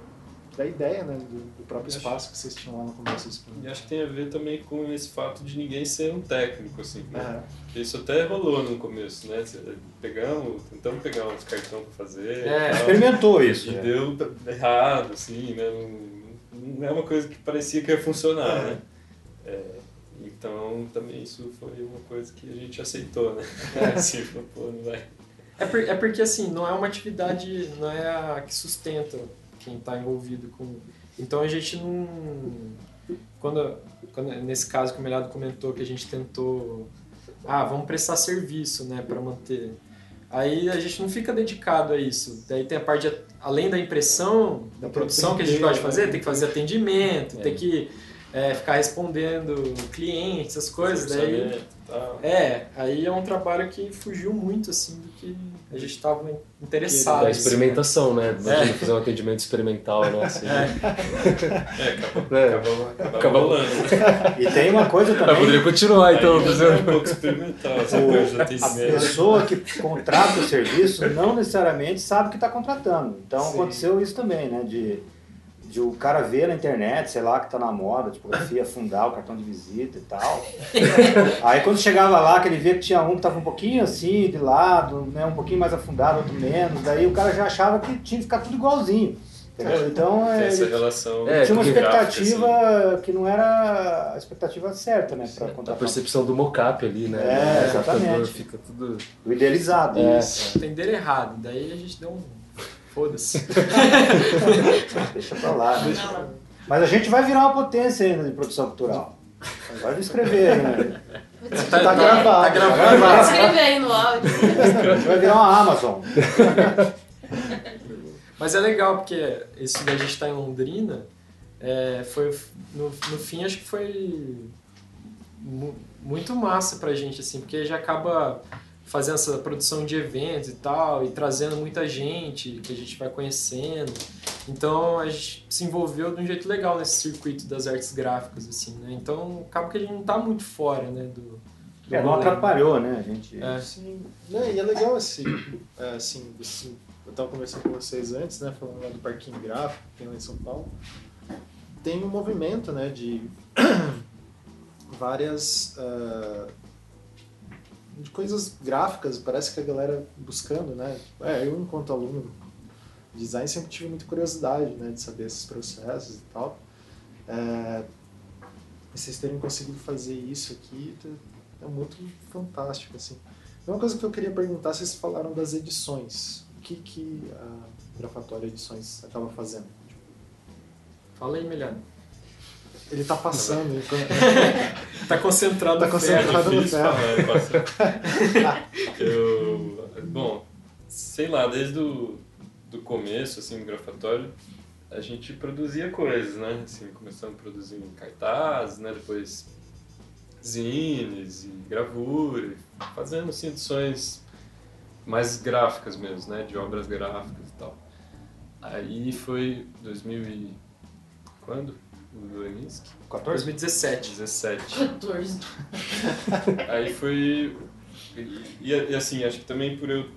da ideia, né? Do, do próprio Acho- espaço que vocês tinham lá no começo do E experimento. acho que tem a ver também com esse fato de ninguém ser um técnico, assim. Né? É. Porque Isso até rolou no começo, né? Pegamos, tentamos pegar uns cartões pra fazer. É, e tal. Experimentou isso. E já. deu errado, assim, né? Não, não é uma coisa que parecia que ia funcionar, né? É, então, também isso foi uma coisa que a gente aceitou, né? Assim, falou, pô, não vai. É, por- é porque assim, não é uma atividade, não é a que sustenta quem está envolvido com. Então a gente não. Quando, quando nesse caso que o Melhado comentou que a gente tentou. Ah, vamos prestar serviço, né, para manter. Aí a gente não fica dedicado a isso. Daí tem a parte, de, além da impressão, da produção que a gente gosta de fazer, né? tem que fazer atendimento, É. tem que é, ficar respondendo clientes, essas coisas. Daí e tal. é, aí é um trabalho que fugiu muito, assim, do que a gente estava interessado. Da assim. experimentação, né? Imagina fazer um atendimento experimental, né? Assim, É, acabou, É. acabou, acabou Acabou. rolando. E tem uma coisa Eu também. poderia continuar, então. Aí, mas é um pouco experimental essa coisa de A pessoa que contrata o serviço não necessariamente sabe o que está contratando. Então Sim. aconteceu isso também, né? De, de o cara ver na internet, sei lá, que tá na moda, tipografia, fundar o cartão de visita e tal. Aí quando chegava lá, que ele via que tinha um que tava um pouquinho assim, de lado, né? Um pouquinho mais afundado, outro menos. Daí o cara já achava que tinha que ficar tudo igualzinho. Entendeu? Então, Tem é, essa relação. É, tinha uma porque expectativa gráfica, que não era a expectativa certa, né? Pra A contar percepção do mocap ali, né? É, computador exatamente. Fica tudo. o idealizado. É. Isso. Entenderam errado. Daí a gente deu um. Foda-se. Deixa pra lá. né? Não, Mas a gente vai virar uma potência ainda de produção cultural. Vai escrever ainda. Tá, Tá gravado. Tá Tá gravado. Pode gravado. escrever aí no áudio. A gente vai virar uma Amazon. Mas é legal, porque esse da gente estar em Londrina, é, foi, no, no fim, acho que foi mu- muito massa pra gente, assim, porque já acaba fazendo essa produção de eventos e tal, e trazendo muita gente que a gente vai conhecendo. Então a gente se envolveu de um jeito legal nesse circuito das artes gráficas, assim, né? Então acaba que a gente não tá muito fora, né, do... do É, não rolê. atrapalhou, né? A gente. É. Sim. Né, e é legal assim, assim, assim, eu tava conversando com vocês antes, né, falando lá do parquinho gráfico, que tem lá em São Paulo. Tem um movimento, né, de várias ah, de coisas gráficas, parece que a galera buscando, né? É, eu enquanto aluno de design sempre tive muita curiosidade, né, de saber esses processos e tal. É, vocês terem conseguido fazer isso aqui é muito fantástico, assim. Uma coisa que eu queria perguntar, vocês falaram das edições. O que, que a Grafatória Edições acaba fazendo? Fala aí, Emiliano. Ele tá passando, enquanto- Tá concentrado Tá concentrado. no ferro. falar, eu bom, sei lá, desde o do começo, assim, do grafatório, a gente produzia coisas, né? Assim, começamos produzindo cartazes, né? Depois zines e gravura, fazendo, assim, edições mais gráficas mesmo, né? De obras gráficas e tal. Aí foi 2000 e... quando? O Leminski? 14? 2017. 17. 14. Aí foi. E, e, assim, acho que também por eu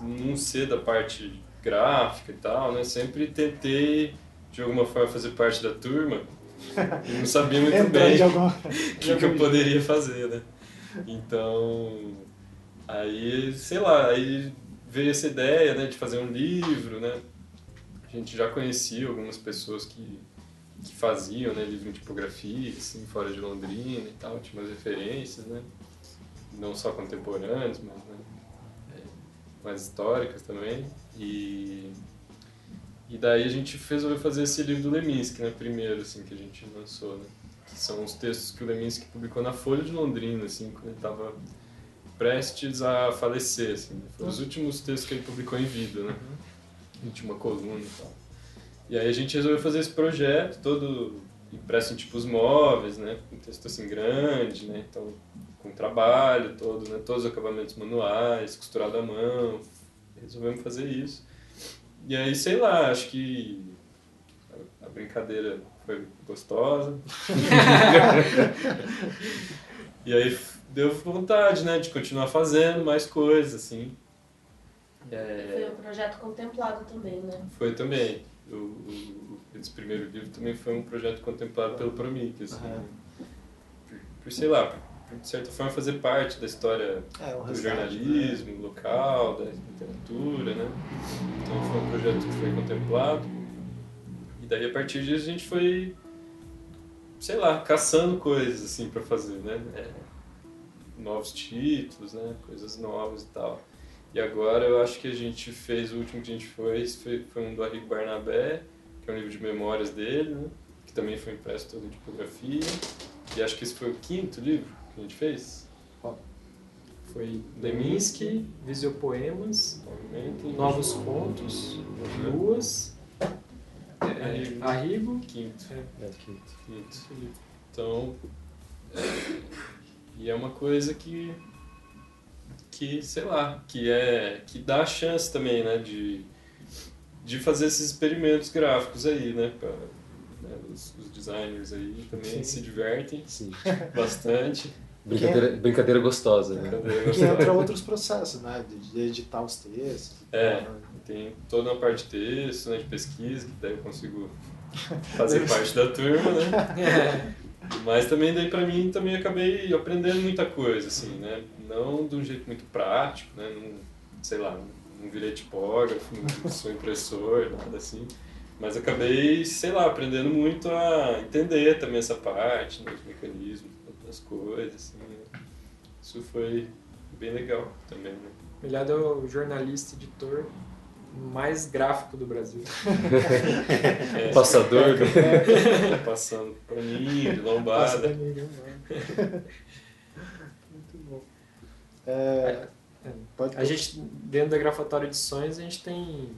não ser da parte gráfica e tal, né? Sempre tentei, de alguma forma, fazer parte da turma. E não sabia muito bem alguma... o que, que eu poderia fazer, né? Então. Aí, sei lá, aí veio essa ideia, né, de fazer um livro, né? A gente já conhecia algumas pessoas que, que faziam, né, livro em tipografia, assim, fora de Londrina e tal, tinha umas referências, né? Não só contemporâneas, mas né, é, mais históricas também. E, e daí a gente resolveu fazer esse livro do Leminski, né, primeiro, assim, que a gente lançou, né? Que são os textos que o Leminski publicou na Folha de Londrina, assim, quando ele estava prestes a falecer, assim. né? Foram os últimos textos que ele publicou em vida, né? Última coluna e tal. E aí a gente resolveu fazer esse projeto todo impresso em tipos móveis, né? Com texto assim grande, né? Então, com trabalho todo, né? Todos os acabamentos manuais, costurado à mão. Resolvemos fazer isso. E aí, sei lá, acho que a- brincadeira foi gostosa. e aí deu vontade, né? De continuar fazendo mais coisas, assim. É, Foi um projeto contemplado também, né? foi também. O, o, esse primeiro livro também foi um projeto contemplado pelo Promic, assim, né? por, por, sei lá, por, de certa forma fazer parte da história É, do jornalismo local, da literatura, né? Então foi um projeto que foi contemplado. E daí a partir disso a gente foi, sei lá, caçando coisas assim para fazer, né? É, novos títulos, né? Coisas novas e tal. E agora eu acho que a gente fez, o último que a gente fez foi, foi um do Arrigo Barnabé, que é um livro de memórias dele, né? Que também foi impresso todo em tipografia. E acho que esse foi o quinto livro que a gente fez. Foi Leminski, Visiopoemas. Novos Contos, Luas, é, Arrigo. Quinto. É, quinto. Quinto. Então, é, e é uma coisa que, que, sei lá, que é, que dá a chance também, né, de, de fazer esses experimentos gráficos aí, né, pra, né, os, os designers aí também se divertem Sim. bastante. Brincadeira, brincadeira gostosa, né? Brincadeira Que entra outros processos, né? De, de editar os textos. É. tal, né? Tem toda uma parte de texto, né, de pesquisa, que daí eu consigo fazer parte da turma, né? Mas também daí pra mim também acabei aprendendo muita coisa, assim, né? Não de um jeito muito prático, né? Não, sei lá, não virei tipógrafo, não sou impressor, nada assim. Mas acabei, sei lá, aprendendo muito a entender também essa parte, né, os mecanismos das coisas, assim, né? Isso foi bem legal também, né? Melhor é o jornalista, editor mais gráfico do Brasil. É, Passador. tá passando paninho, de lombada. Muito bom. É, pode A gente, dentro da Grafatória Edições, a gente tem,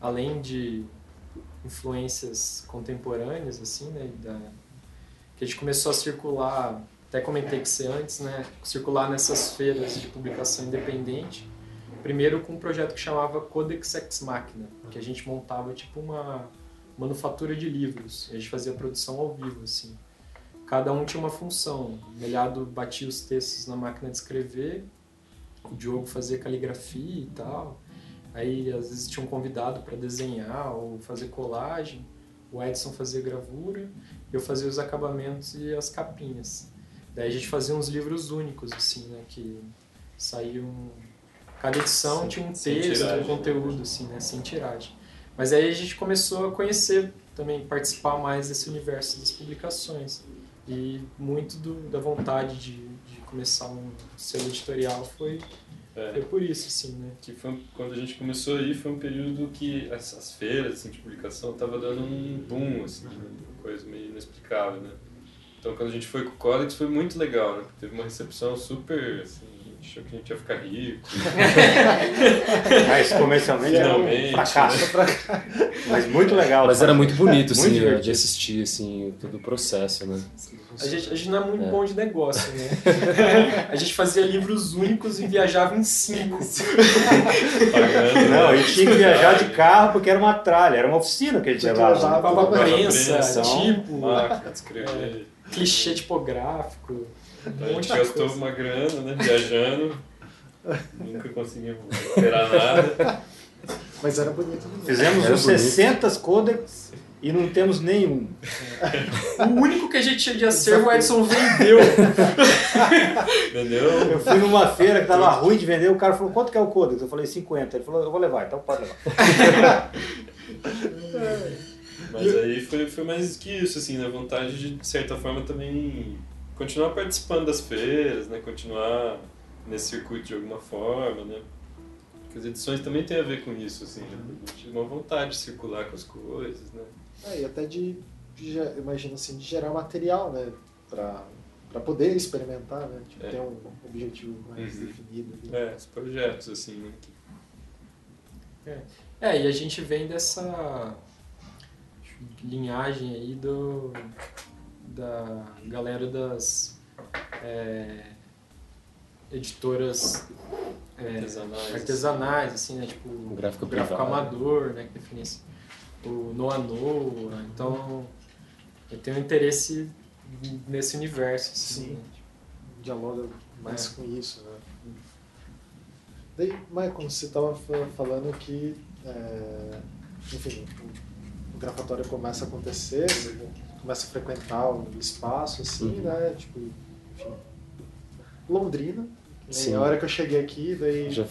além de influências contemporâneas, assim, né, da, que a gente começou a circular, até comentei com você antes, né, circular nessas feiras de publicação independente, primeiro com um projeto que chamava Codex Ex Machina, que a gente montava tipo uma manufatura de livros, a gente fazia produção ao vivo, assim. Cada um tinha uma função, o Melhado batia os textos na máquina de escrever, o Diogo fazia caligrafia e tal. Aí às vezes tinha um convidado para desenhar ou fazer colagem. O Edson fazia gravura, eu fazia os acabamentos e as capinhas. Daí a gente fazia uns livros únicos assim, né, que saíam cada edição Sem- tinha um texto, tiragem, um conteúdo assim, né, sem tiragem. Mas aí a gente começou a conhecer também, participar mais desse universo das publicações. E muito do- da vontade de, de começar um selo editorial foi, É. foi por isso, assim, né? que foi um- quando a gente começou aí foi um período que as, as feiras assim, de publicação tava dando um boom assim né? uma coisa meio inexplicável né então quando a gente foi com o Codex foi muito legal né teve uma recepção super assim, achou que a gente ia ficar rico Mas comercialmente era um Finalmente, fracasso. Mas muito legal. Mas era muito bonito, assim, Muito de assistir, assim, todo o processo, né? A gente, a gente não é muito É. bom de negócio, né? a gente fazia livros únicos e viajava em cinco. pagando Não, né? e tinha que viajar de carro porque era uma tralha, era uma oficina que a gente levava. Levava prensa, tipo, escrever clichê tipográfico. A Um gente gastou coisa. uma grana né viajando nunca conseguimos recuperar nada Mas era bonito. mesmo. Fizemos Era uns bonito. 60 codex e não temos nenhum. O único que a gente tinha de acervo, o Edson vendeu. entendeu Eu fui numa feira que tava ruim de vender, o cara falou, quanto que é o codex? Eu falei, 50. Ele falou, eu vou levar, então pode levar. Mas aí foi, foi mais que isso, assim, na vontade de, de certa forma, também continuar participando das feiras, né? Continuar nesse circuito de alguma forma, né? Porque as edições também tem a ver com isso, assim, né? A gente tem uma vontade de circular com as coisas, né? É, e até de, de imagino assim, de gerar material, né? Pra, pra poder experimentar, né? Tipo, É. ter um objetivo mais Uhum. definido. ali. É, os projetos, assim, né? É, e a gente vem dessa linhagem aí do da galera das é, editoras é, Artesanais. artesanais, assim, né? Tipo, O gráfico gráfico amador, né? Que define. O Noa Noa. Então, eu tenho interesse nesse universo, assim. Sim. né? Dialoga mais É. com isso, né? Daí, Michael, você estava falando que, é, enfim, o, o gravatório começa a acontecer, você começa a frequentar o espaço, assim, Uhum. né? Tipo, enfim, Londrina. Sim. a hora que eu cheguei aqui, daí Já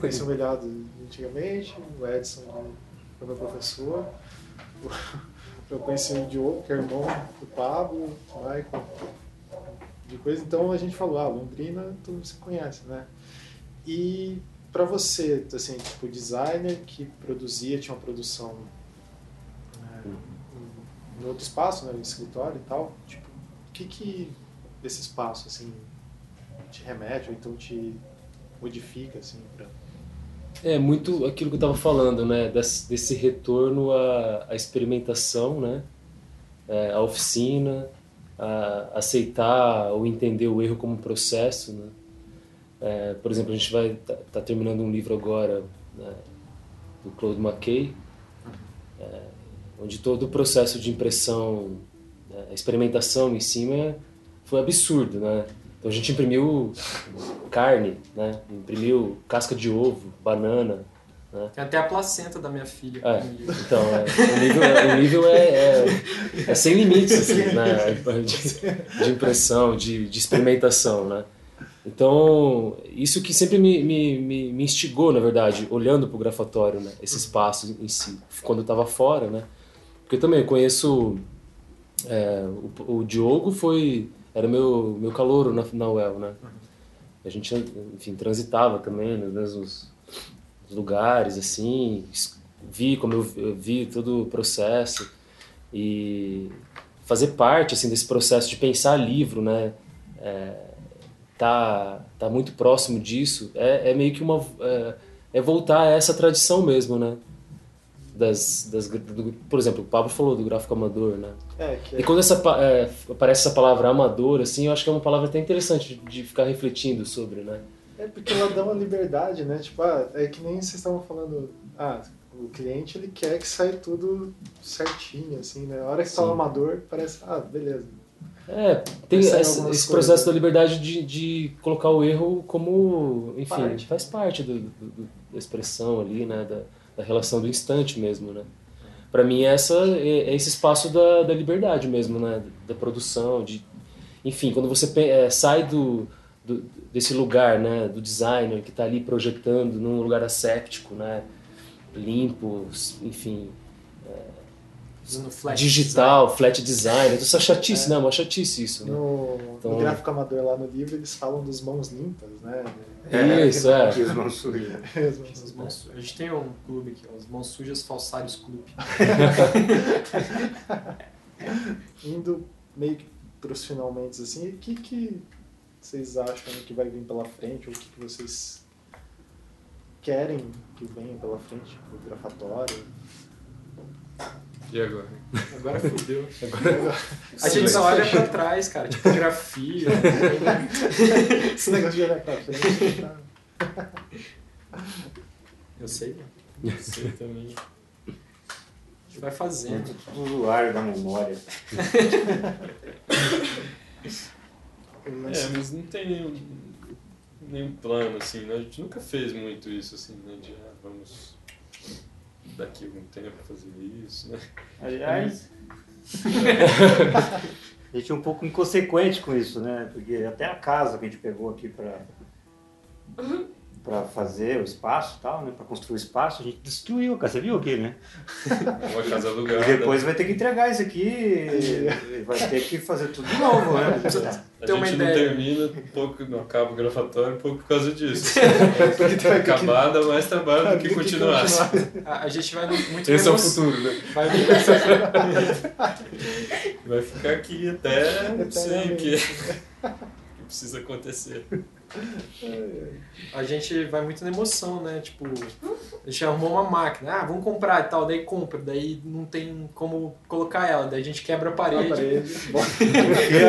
conheci o Melhado antigamente, o Edson foi meu professor, eu conheci o Diogo, que é irmão do Pablo, o Michael, de coisa. Então a gente falou, ah, Londrina todo mundo se conhece, né? E pra você, assim, tipo, designer que produzia, tinha uma produção em outro espaço, né, no escritório e tal, tipo, o que que esse espaço, assim, te remete ou então te modifica, assim, pra... É muito aquilo que eu estava falando, né? Desse, desse retorno à, à experimentação, né? É, à oficina, a aceitar ou entender o erro como processo, né? É, por exemplo, a gente vai tá, tá terminando um livro agora né, do Claude McKay, é, onde todo o processo de impressão, né, a experimentação em cima foi absurdo, né? Então a gente imprimiu carne, né? Imprimiu casca de ovo, banana. Tem até a placenta da minha filha. É, então, é, o nível, é- o nível é, é, é sem limites, assim, né? De, de impressão, de, de experimentação, né? Então, isso que sempre me, me, me, me instigou, na verdade, olhando para o grafatório, né? Esse espaço em si. Quando eu estava fora, né? Porque eu também conheço. é, o, o Diogo foi. Era meu, meu calouro na, na UEL, né? A gente, enfim, transitava também nos mesmos lugares, assim. Vi como eu, eu vi todo o processo. E fazer parte, assim, desse processo de pensar livro, né? É, tá, tá muito próximo disso. É, é meio que uma. É, é voltar a essa tradição mesmo, né? Das, das, do- por exemplo, o Pablo falou do gráfico amador, né? É, que E quando essa, é, aparece essa palavra amador, assim, eu acho que é uma palavra até interessante de, de ficar refletindo sobre, né? É porque ela dá uma liberdade, né? Tipo, ah, é que nem vocês estavam falando. Ah, o cliente ele quer que saia tudo certinho, assim, né? A hora que tá no amador, parece, ah, beleza. É, tem esse, coisas. processo da liberdade de, de colocar o erro como, enfim, Parte. faz parte do, do- do- da expressão ali, né? Da, da relação do instante mesmo, né? Pra mim, essa é, é esse espaço da, da liberdade mesmo, né? Da produção, de... Enfim, quando você é, sai do, do- desse lugar, né? Do designer que tá ali projetando num lugar asséptico, né? Limpo, enfim, Usando flash digital, flat design. Isso é chatice, né? Uma chatice isso, né? No, Então- no gráfico amador lá no livro, eles falam dos mãos limpas, né? Isso, é. Que as mãos sujas. design, as mãos sujas. A gente tem um clube aqui, os Mãos Sujas Falsários Clube. Indo meio que pros finalmente, assim, o que, que vocês acham que vai vir pela frente? Ou o que, que vocês querem que venha pela frente pro grafatório? E agora? Agora fudeu. Agora, A gente só olha pra trás, cara, tipografia. esse negócio de olhar pra frente. Eu sei, né? Você também. A gente vai fazendo. Dentro do usuário da memória. É, mas não tem nenhum, nenhum plano, assim, né? A gente nunca fez muito isso, assim, né? De, ah, vamos daqui a algum tempo fazer isso, né? Aliás, a gente é um pouco inconsequente com isso, né? Porque até a casa que a gente pegou aqui para para fazer o espaço e tal, né? Para construir o espaço, a gente destruiu, cara. Você viu aqui, né? Uma casa E alugada. depois vai ter que entregar isso aqui e vai ter que fazer tudo de novo, né? A Ter uma gente não termina um pouco, não acaba o gravatório um pouco por causa disso. Porque tem Acabar dá mais trabalho do que continuar. A, a gente vai muito Esse é o futuro, né? Vai Vai ficar aqui até não sei o que precisa acontecer. A gente vai muito na emoção, né? Tipo, a gente arrumou uma máquina, ah, vamos comprar e tal, daí compra, daí não tem como colocar ela, daí a gente quebra a a parede.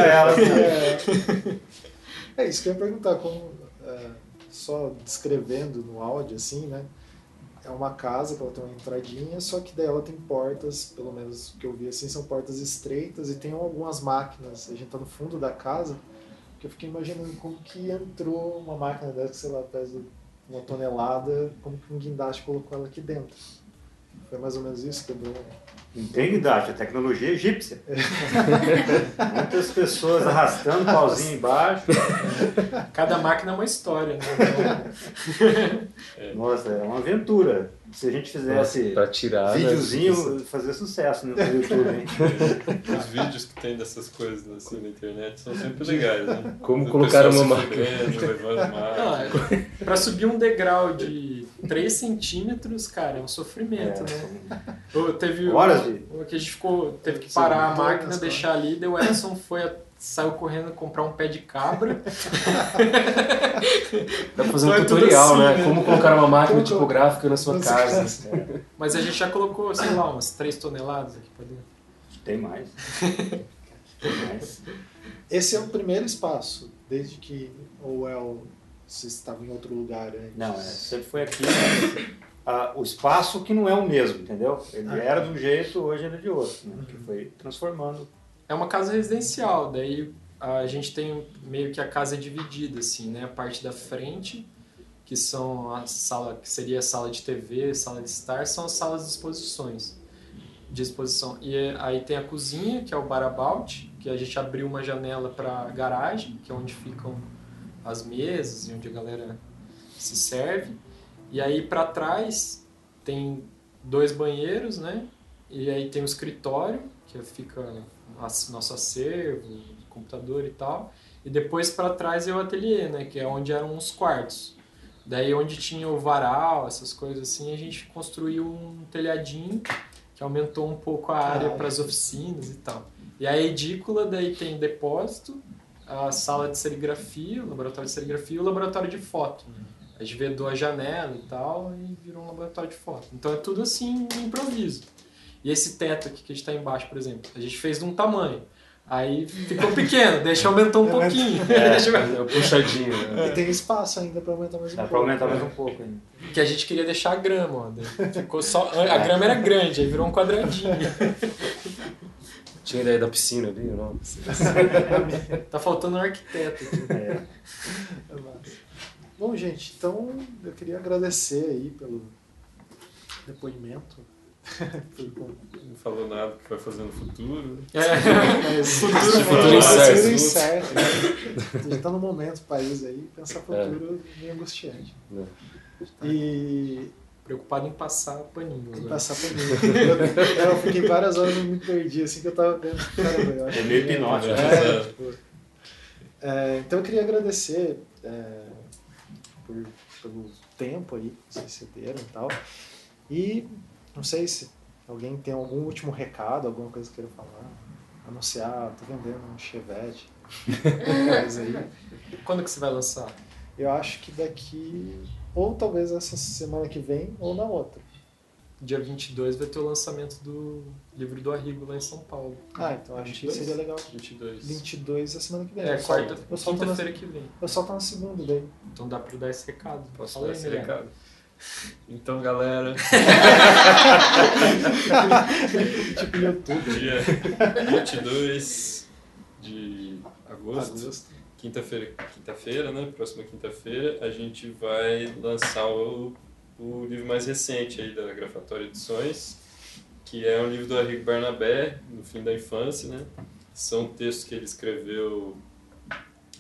ela. É, é isso que eu ia perguntar, como, é, só descrevendo no áudio, assim, né? É uma casa que ela tem uma entradinha, só que daí ela tem portas, pelo menos o que eu vi assim, são portas estreitas e tem algumas máquinas. A gente tá no fundo da casa, que eu fiquei imaginando como que entrou uma máquina dessa, que sei lá, pesa uma tonelada, como que um guindaste colocou ela aqui dentro. Foi mais ou menos isso, quebrou. Não tem guindaste, é tecnologia egípcia. Muitas pessoas arrastando pauzinho embaixo. Cada máquina é uma história, né? Nossa, é uma aventura. Se a gente fizesse Pra tirar. né? videozinho, fazia sucesso no YouTube, hein? Os vídeos que tem dessas coisas assim na internet são sempre legais, né? Como Do colocar uma não, máquina. é- pra subir um degrau de 3 centímetros, cara, é um sofrimento, né? Eu- Teve o- Horas de- o que a gente ficou, teve que parar a máquina, deixar ali, daí o Edson foi, a- saiu correndo comprar um pé de cabra. Dá pra fazer um tudo tutorial, assim, né? né? Como colocar uma máquina Como- tipográfica na sua casa. Mas a gente já colocou, sei lá, umas 3 toneladas aqui pra dentro. Tem mais. Tem mais. Esse é o primeiro espaço, desde que ou é o você estava em outro lugar antes. Não, é, sempre foi aqui. né? Ah, o espaço que não é o mesmo, entendeu? Ele Ah, era tá. de um jeito, hoje ele é de outro. Né? Que foi transformando. É uma casa residencial, daí a gente tem meio que a casa dividida, assim, né? A parte da frente, que são a sala, que seria a sala de TV, sala de estar, são as salas de exposições. De exposição. E aí tem a cozinha, que é o barabout, que a gente abriu uma janela para garagem, que é onde ficam as mesas e onde a galera se serve. E aí para trás tem dois banheiros, né? E aí tem o escritório, que fica nosso acervo, computador e tal. E depois para trás é o ateliê, né? Que é onde eram os quartos. Daí onde tinha o varal, essas coisas assim, a gente construiu um telhadinho que aumentou um pouco a área Ah, para as oficinas e tal. E a edícula daí tem depósito, a sala de serigrafia, o laboratório de serigrafia e o laboratório de foto. A gente vedou a janela e tal e virou um laboratório de foto. Então é tudo assim, improviso. E esse teto aqui que a gente está embaixo, por exemplo, a gente fez de um tamanho. Aí ficou pequeno, deixa aumentar um pouquinho. Deixa- É o puxadinho, né? E tem espaço ainda pra aumentar mais um Dá pra pouco. aumentar mais um pouco ainda. Que a gente queria deixar a grama, ó. Ficou só. A grama era grande, aí virou um quadradinho. Tinha ideia da piscina ali, não? Tá faltando um arquiteto aqui. É. É. Bom, gente, então eu queria agradecer aí pelo depoimento. Não falou nada que vai fazer no futuro. É. Mas Futuro futuro futuro incerto. incerto. né? A gente tá no momento do país aí, pensar futuro meio angustiante. É. E Preocupado em passar paninho. que agora. passar mim. Eu, eu fiquei várias horas e me perdi, assim que eu tava vendo. Caramba, eu acho É meio hipnótico. É, tipo, é, então eu queria agradecer é, por, pelo tempo aí que vocês cederam e tal. E não sei se alguém tem algum último recado, alguma coisa que queira falar. Anunciar, tô vendendo um Chevette. coisa aí. Quando que você vai lançar? Eu acho que daqui, ou talvez essa semana que vem, ou na outra. Dia 22 vai ter o lançamento do livro do Arrigo lá em São Paulo. Ah, então acho que 22? seria legal. 22. 22 é semana que vem. É, Eu quarta, solto na- quinta-feira que vem. Eu solto na segunda daí. Então dá pra dar esse recado. Posso dar esse recado? Então, galera, tipo YouTube. dia 22 de agosto, Agosto. quinta-feira, quinta-feira, né? Próxima quinta-feira, a gente vai lançar o, o livro mais recente aí da Grafatória Edições, que é um livro do Arrigo Barnabé, no fim da infância, né? São textos que ele escreveu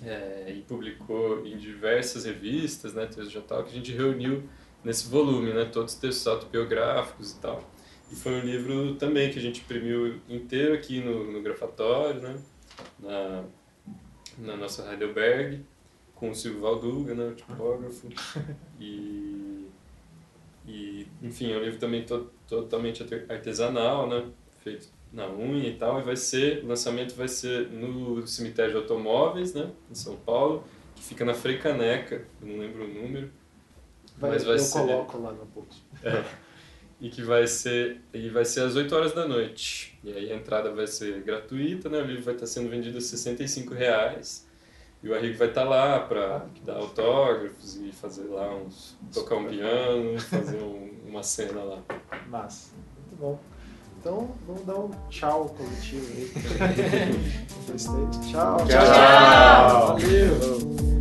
é, e publicou em diversas revistas, né? Textos de tal, que a gente reuniu nesse volume, né? Todos os textos autobiográficos e tal. E foi um livro também que a gente imprimiu inteiro aqui no, no Grafatório, né? Na, na nossa Heidelberg, com o Silvio Valduga, né? O tipógrafo. E, e, enfim, é um livro também to, totalmente arte- artesanal, né? Feito na unha e tal. E vai ser, o lançamento vai ser no cemitério de automóveis, né? Em São Paulo, que fica na Frei Caneca, eu não lembro o número. Vai, Mas vai eu ser- coloco lá no post. e que vai ser e vai ser às 8 horas da noite. E aí a entrada vai ser gratuita, né? O livro vai estar sendo vendido a 65 reais. E o Arrigo vai estar lá para dar autógrafos e fazer lá uns tocar um piano, fazer um- uma cena lá. Massa. Muito bom. Então, vamos dar um tchau coletivo aí. Gostei. Tchau. Tchau. Valeu.